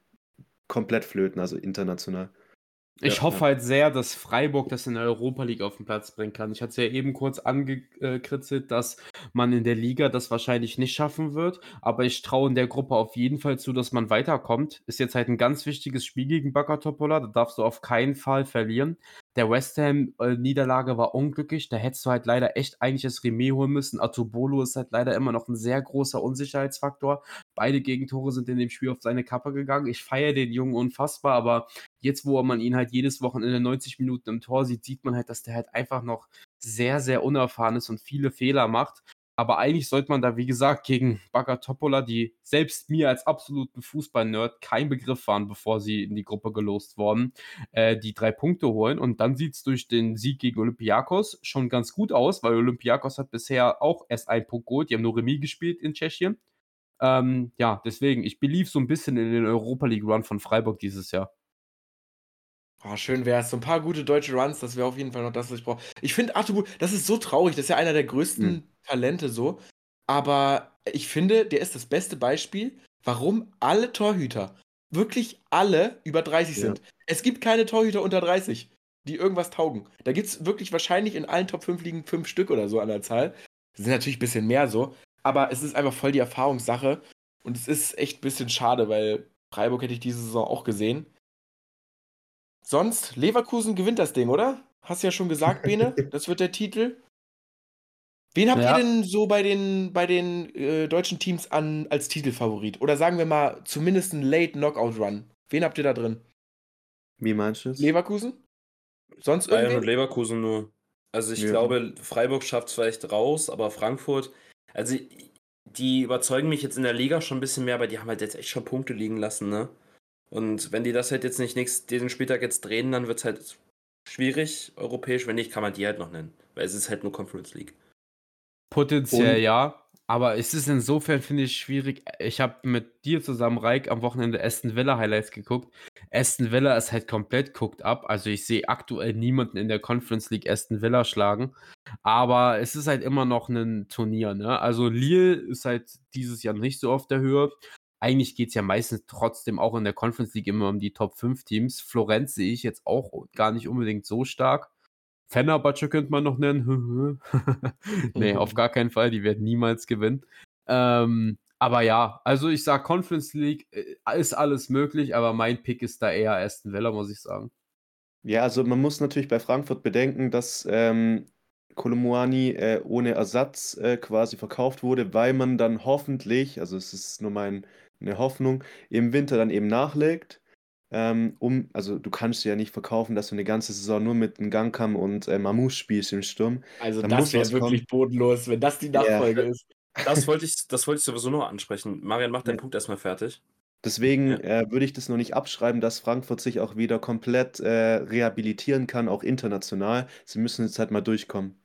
komplett flöten, also international. Ich Ja, hoffe ja. halt sehr, dass Freiburg das in der Europa League auf den Platz bringen kann. Ich hatte es ja eben kurz angekritzelt, dass man in der Liga das wahrscheinlich nicht schaffen wird. Aber ich traue in der Gruppe auf jeden Fall zu, dass man weiterkommt. Ist jetzt halt ein ganz wichtiges Spiel gegen Bakatopola. Da darfst du auf keinen Fall verlieren. Der West Ham-Niederlage war unglücklich. Da hättest du halt leider echt eigentlich das Remis holen müssen. Atubolo ist halt leider immer noch ein sehr großer Unsicherheitsfaktor. Beide Gegentore sind in dem Spiel auf seine Kappe gegangen. Ich feiere den Jungen unfassbar, aber jetzt, wo man ihn halt jedes Wochenende 90 Minuten im Tor sieht, sieht man halt, dass der halt einfach noch sehr, sehr unerfahren ist und viele Fehler macht. Aber eigentlich sollte man da, wie gesagt, gegen Bagatopola, die selbst mir als absoluten Fußball-Nerd kein Begriff waren, bevor sie in die Gruppe gelost wurden, äh, die drei Punkte holen. Und dann sieht es durch den Sieg gegen Olympiakos schon ganz gut aus, weil Olympiakos hat bisher auch erst einen Punkt geholt. Die haben nur Remis gespielt in Tschechien. Ähm, ja, deswegen, ich belief so ein bisschen in den Europa League Run von Freiburg dieses Jahr. Oh, schön wäre es. So ein paar gute deutsche Runs, das wäre auf jeden Fall noch das, was ich brauche. Ich finde Artubul, das ist so traurig, das ist ja einer der größten Mhm. Talente so. Aber ich finde, der ist das beste Beispiel, warum alle Torhüter, wirklich alle über 30 Ja. sind. Es gibt keine Torhüter unter 30, die irgendwas taugen. Da gibt es wirklich wahrscheinlich in allen Top 5 liegen fünf Stück oder so an der Zahl. Das sind natürlich ein bisschen mehr so, aber es ist einfach voll die Erfahrungssache. Und es ist echt ein bisschen schade, weil Freiburg hätte ich diese Saison auch gesehen. Sonst, Leverkusen gewinnt das Ding, oder? Hast ja schon gesagt, Bene, das wird der Titel. Wen habt Ja. ihr denn so bei den, bei den äh, deutschen Teams an, als Titelfavorit? Oder sagen wir mal zumindest einen Late Knockout Run. Wen habt ihr da drin? Wie meinst du? Leverkusen? Sonst Bayern und? Leverkusen nur. Also ich Ja. glaube, Freiburg schafft es vielleicht raus, aber Frankfurt, also die überzeugen mich jetzt in der Liga schon ein bisschen mehr, aber die haben halt jetzt echt schon Punkte liegen lassen, ne? Und wenn die das halt jetzt nicht nächst, diesen Spieltag jetzt drehen, dann wird es halt schwierig, europäisch. Wenn nicht, kann man die halt noch nennen. Weil es ist halt nur Conference League. Potenziell Und- ja, aber es ist insofern, finde ich, schwierig. Ich habe mit dir zusammen, Reik, am Wochenende Aston Villa Highlights geguckt. Aston Villa ist halt komplett guckt ab. Also ich sehe aktuell niemanden in der Conference League Aston Villa schlagen. Aber es ist halt immer noch ein Turnier, ne? Also Lille ist halt dieses Jahr nicht so auf der Höhe. Eigentlich geht es ja meistens trotzdem auch in der Conference League immer um die Top 5 Teams. Florenz sehe ich jetzt auch gar nicht unbedingt so stark. Fenerbahce könnte man noch nennen. nee, auf gar keinen Fall. Die werden niemals gewinnen. Ähm, aber ja, also ich sage, Conference League äh, ist alles möglich, aber mein Pick ist da eher Aston Villa, muss ich sagen. Ja, also man muss natürlich bei Frankfurt bedenken, dass ähm, Kolomuani äh, ohne Ersatz äh, quasi verkauft wurde, weil man dann hoffentlich, also es ist nur meine Hoffnung, im Winter dann eben nachlegt. Ähm, um, also du kannst ja nicht verkaufen, dass du eine ganze Saison nur mit Ngangkam und äh, Mamouche spielst im Sturm. Also Da das muss wäre wirklich bodenlos, wenn das die. Nachfolge ist. Das wollte ich, das wollte ich sowieso noch ansprechen. Marian, mach deinen Ja. Punkt erstmal fertig. Deswegen Ja. äh, würde ich das noch nicht abschreiben, dass Frankfurt sich auch wieder komplett äh, rehabilitieren kann, auch international. Sie müssen jetzt halt mal durchkommen.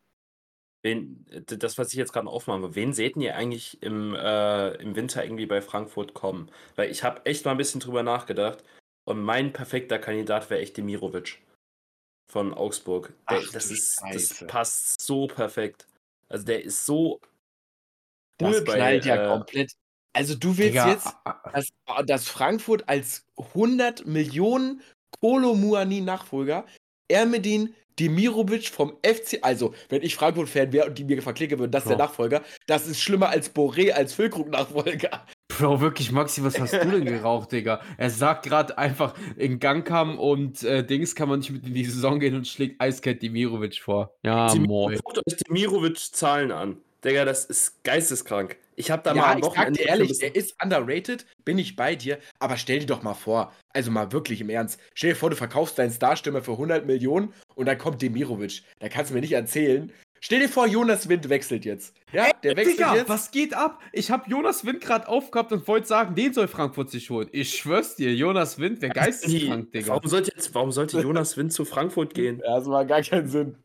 Wen, das, was ich jetzt gerade aufmache, wen seht ihr eigentlich im, äh, im Winter irgendwie bei Frankfurt kommen? Weil ich habe echt mal ein bisschen drüber nachgedacht und mein perfekter Kandidat wäre echt Demirovic von Augsburg. Der, Ach das, ist, das passt so perfekt. Also der ist so bei, knallt ja äh, komplett. Also du willst Digga, jetzt, ah, ah, dass, dass Frankfurt als 100 Millionen Kolo-Muani-Nachfolger Ermedin Demirovic vom FC, also wenn ich Frankfurt-Fan wäre und die mir verklicke würden, das ist der Bro. Nachfolger, das ist schlimmer als Boré als Füllkrug-Nachfolger. Bro, wirklich, Maxi, was hast du denn geraucht, Digga? Er sagt gerade einfach, in Gangkam und äh, Dings kann man nicht mit in die Saison gehen und schlägt eiskalt Demirovic vor. Ja, moin. Guckt euch Demirovic-Zahlen an. Digga, das ist geisteskrank. Ich habe da mal Ja, am ich sag Wochenende dir ein ehrlich, der ist underrated, bin ich bei dir, aber stell dir doch mal vor, also mal wirklich im Ernst, stell dir vor, du verkaufst deinen Starstürmer für 100 Millionen und dann kommt Demirovic. Da kannst du mir nicht erzählen. Stell dir vor, Jonas Wind wechselt jetzt. Ja, der wechselt Digga, jetzt. was geht ab? Ich habe Jonas Wind gerade aufgehabt und wollte sagen, den soll Frankfurt sich holen. Ich schwör's dir, Jonas Wind, der geisteskrank, Digga. Warum sollte, jetzt, warum sollte Jonas Wind zu Frankfurt gehen? Ja, das macht gar keinen Sinn.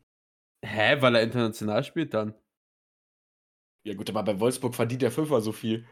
Hä, weil er international spielt dann. Ja, gut, aber bei Wolfsburg verdient er fünfmal so viel.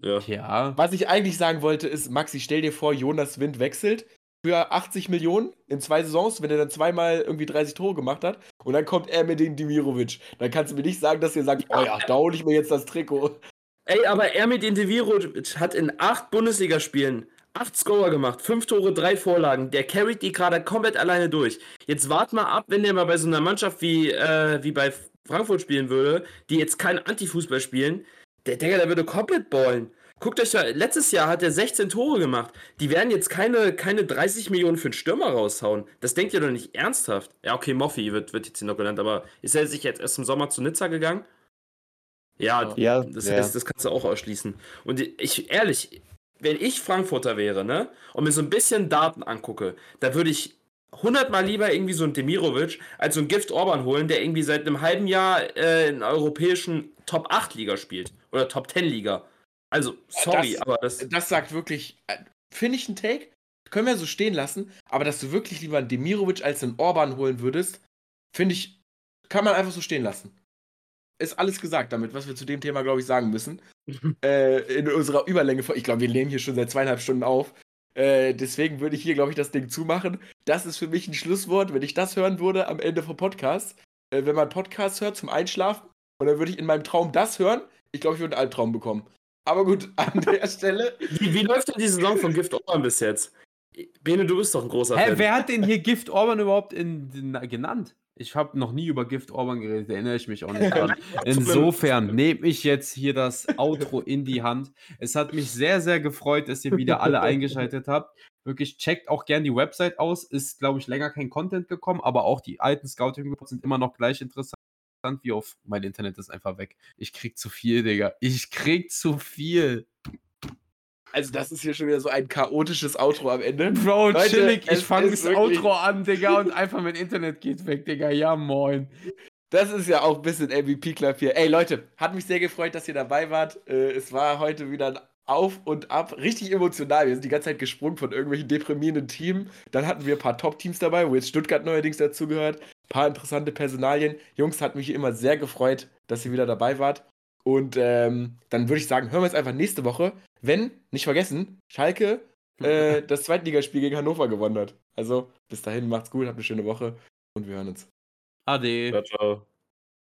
Ja. Ja. Was ich eigentlich sagen wollte, ist, Maxi, stell dir vor, Jonas Wind wechselt für 80 Millionen in zwei Saisons, wenn er dann zweimal irgendwie 30 Tore gemacht hat. Und dann kommt er mit den Dimirovic. Dann kannst du mir nicht sagen, dass ihr sagt, oh ja, da hole ich mir jetzt das Trikot. Ey, aber er mit Indivirovic hat in acht Bundesligaspielen acht Scorer gemacht, fünf Tore, drei Vorlagen. Der carried die gerade komplett alleine durch. Jetzt wart mal ab, wenn der mal bei so einer Mannschaft wie, äh, wie bei Frankfurt spielen würde, die jetzt keinen Antifußball spielen. Der Digga, der würde komplett ballen. Guckt euch da, letztes Jahr hat er 16 Tore gemacht. Die werden jetzt keine, keine 30 Millionen für einen Stürmer raushauen. Das denkt ihr doch nicht ernsthaft. Ja, okay, Moffi wird, wird jetzt hier noch genannt, aber ist er sich jetzt erst im Sommer zu Nizza gegangen? Ja, Ja, das, ja. heißt, das kannst du auch ausschließen. Und ich, ehrlich, wenn ich Frankfurter wäre, ne, und mir so ein bisschen Daten angucke, da würde ich hundertmal lieber irgendwie so einen Demirovic als so einen Gift Orban holen, der irgendwie seit einem halben Jahr äh, in europäischen Top 8 Liga spielt. Oder Top 10 Liga. Also, sorry, das- aber das. Das sagt wirklich, äh, finde ich ein Take, können wir so stehen lassen, aber dass du wirklich lieber einen Demirovic als einen Orban holen würdest, finde ich, kann man einfach so stehen lassen. Ist alles gesagt damit, was wir zu dem Thema, glaube ich, sagen müssen. äh, in unserer Überlänge. von- Ich glaube, wir nehmen hier schon seit zweieinhalb Stunden auf. Äh, deswegen würde ich hier, glaube ich, das Ding zumachen. Das ist für mich ein Schlusswort, wenn ich das hören würde am Ende vom Podcast. Äh, wenn man Podcast hört zum Einschlafen und dann würde ich in meinem Traum das hören, ich glaube, ich würde einen Albtraum bekommen. Aber gut, an der Stelle. Wie, wie läuft denn die Saison von Gift Orban bis jetzt? Bene, du bist doch ein großer Hä, Fan. wer hat denn hier Gift Orban überhaupt in, in, genannt? Ich habe noch nie über Gift Orban geredet, erinnere ich mich auch nicht dran. Insofern nehme ich jetzt hier das Outro in die Hand. Es hat mich sehr, sehr gefreut, dass ihr wieder alle eingeschaltet habt. Wirklich, checkt auch gern die Website aus. Ist, glaube ich, länger kein Content gekommen, aber auch die alten Scouting-Reports sind immer noch gleich interessant wie auf. Mein Internet ist einfach weg. Ich krieg zu viel, Digga. Ich krieg zu viel. Also, das ist hier schon wieder so ein chaotisches Outro am Ende. Bro, Leute, chillig. Ich fange das Outro an, Digga, und einfach mein Internet geht weg, Digga. Ja, moin. Das ist ja auch ein bisschen MVP-Club hier. Ey, Leute, hat mich sehr gefreut, dass ihr dabei wart. Äh, es war heute wieder ein Auf und Ab. Richtig emotional. Wir sind die ganze Zeit gesprungen von irgendwelchen deprimierenden Teams. Dann hatten wir ein paar Top-Teams dabei, wo jetzt Stuttgart neuerdings dazugehört. Ein paar interessante Personalien. Jungs, hat mich immer sehr gefreut, dass ihr wieder dabei wart. Und ähm, dann würde ich sagen, hören wir uns einfach nächste Woche, wenn, nicht vergessen, Schalke äh, das Zweitligaspiel gegen Hannover gewonnen hat. Also, bis dahin, macht's gut, habt eine schöne Woche und wir hören uns. Ade. Ciao, ciao.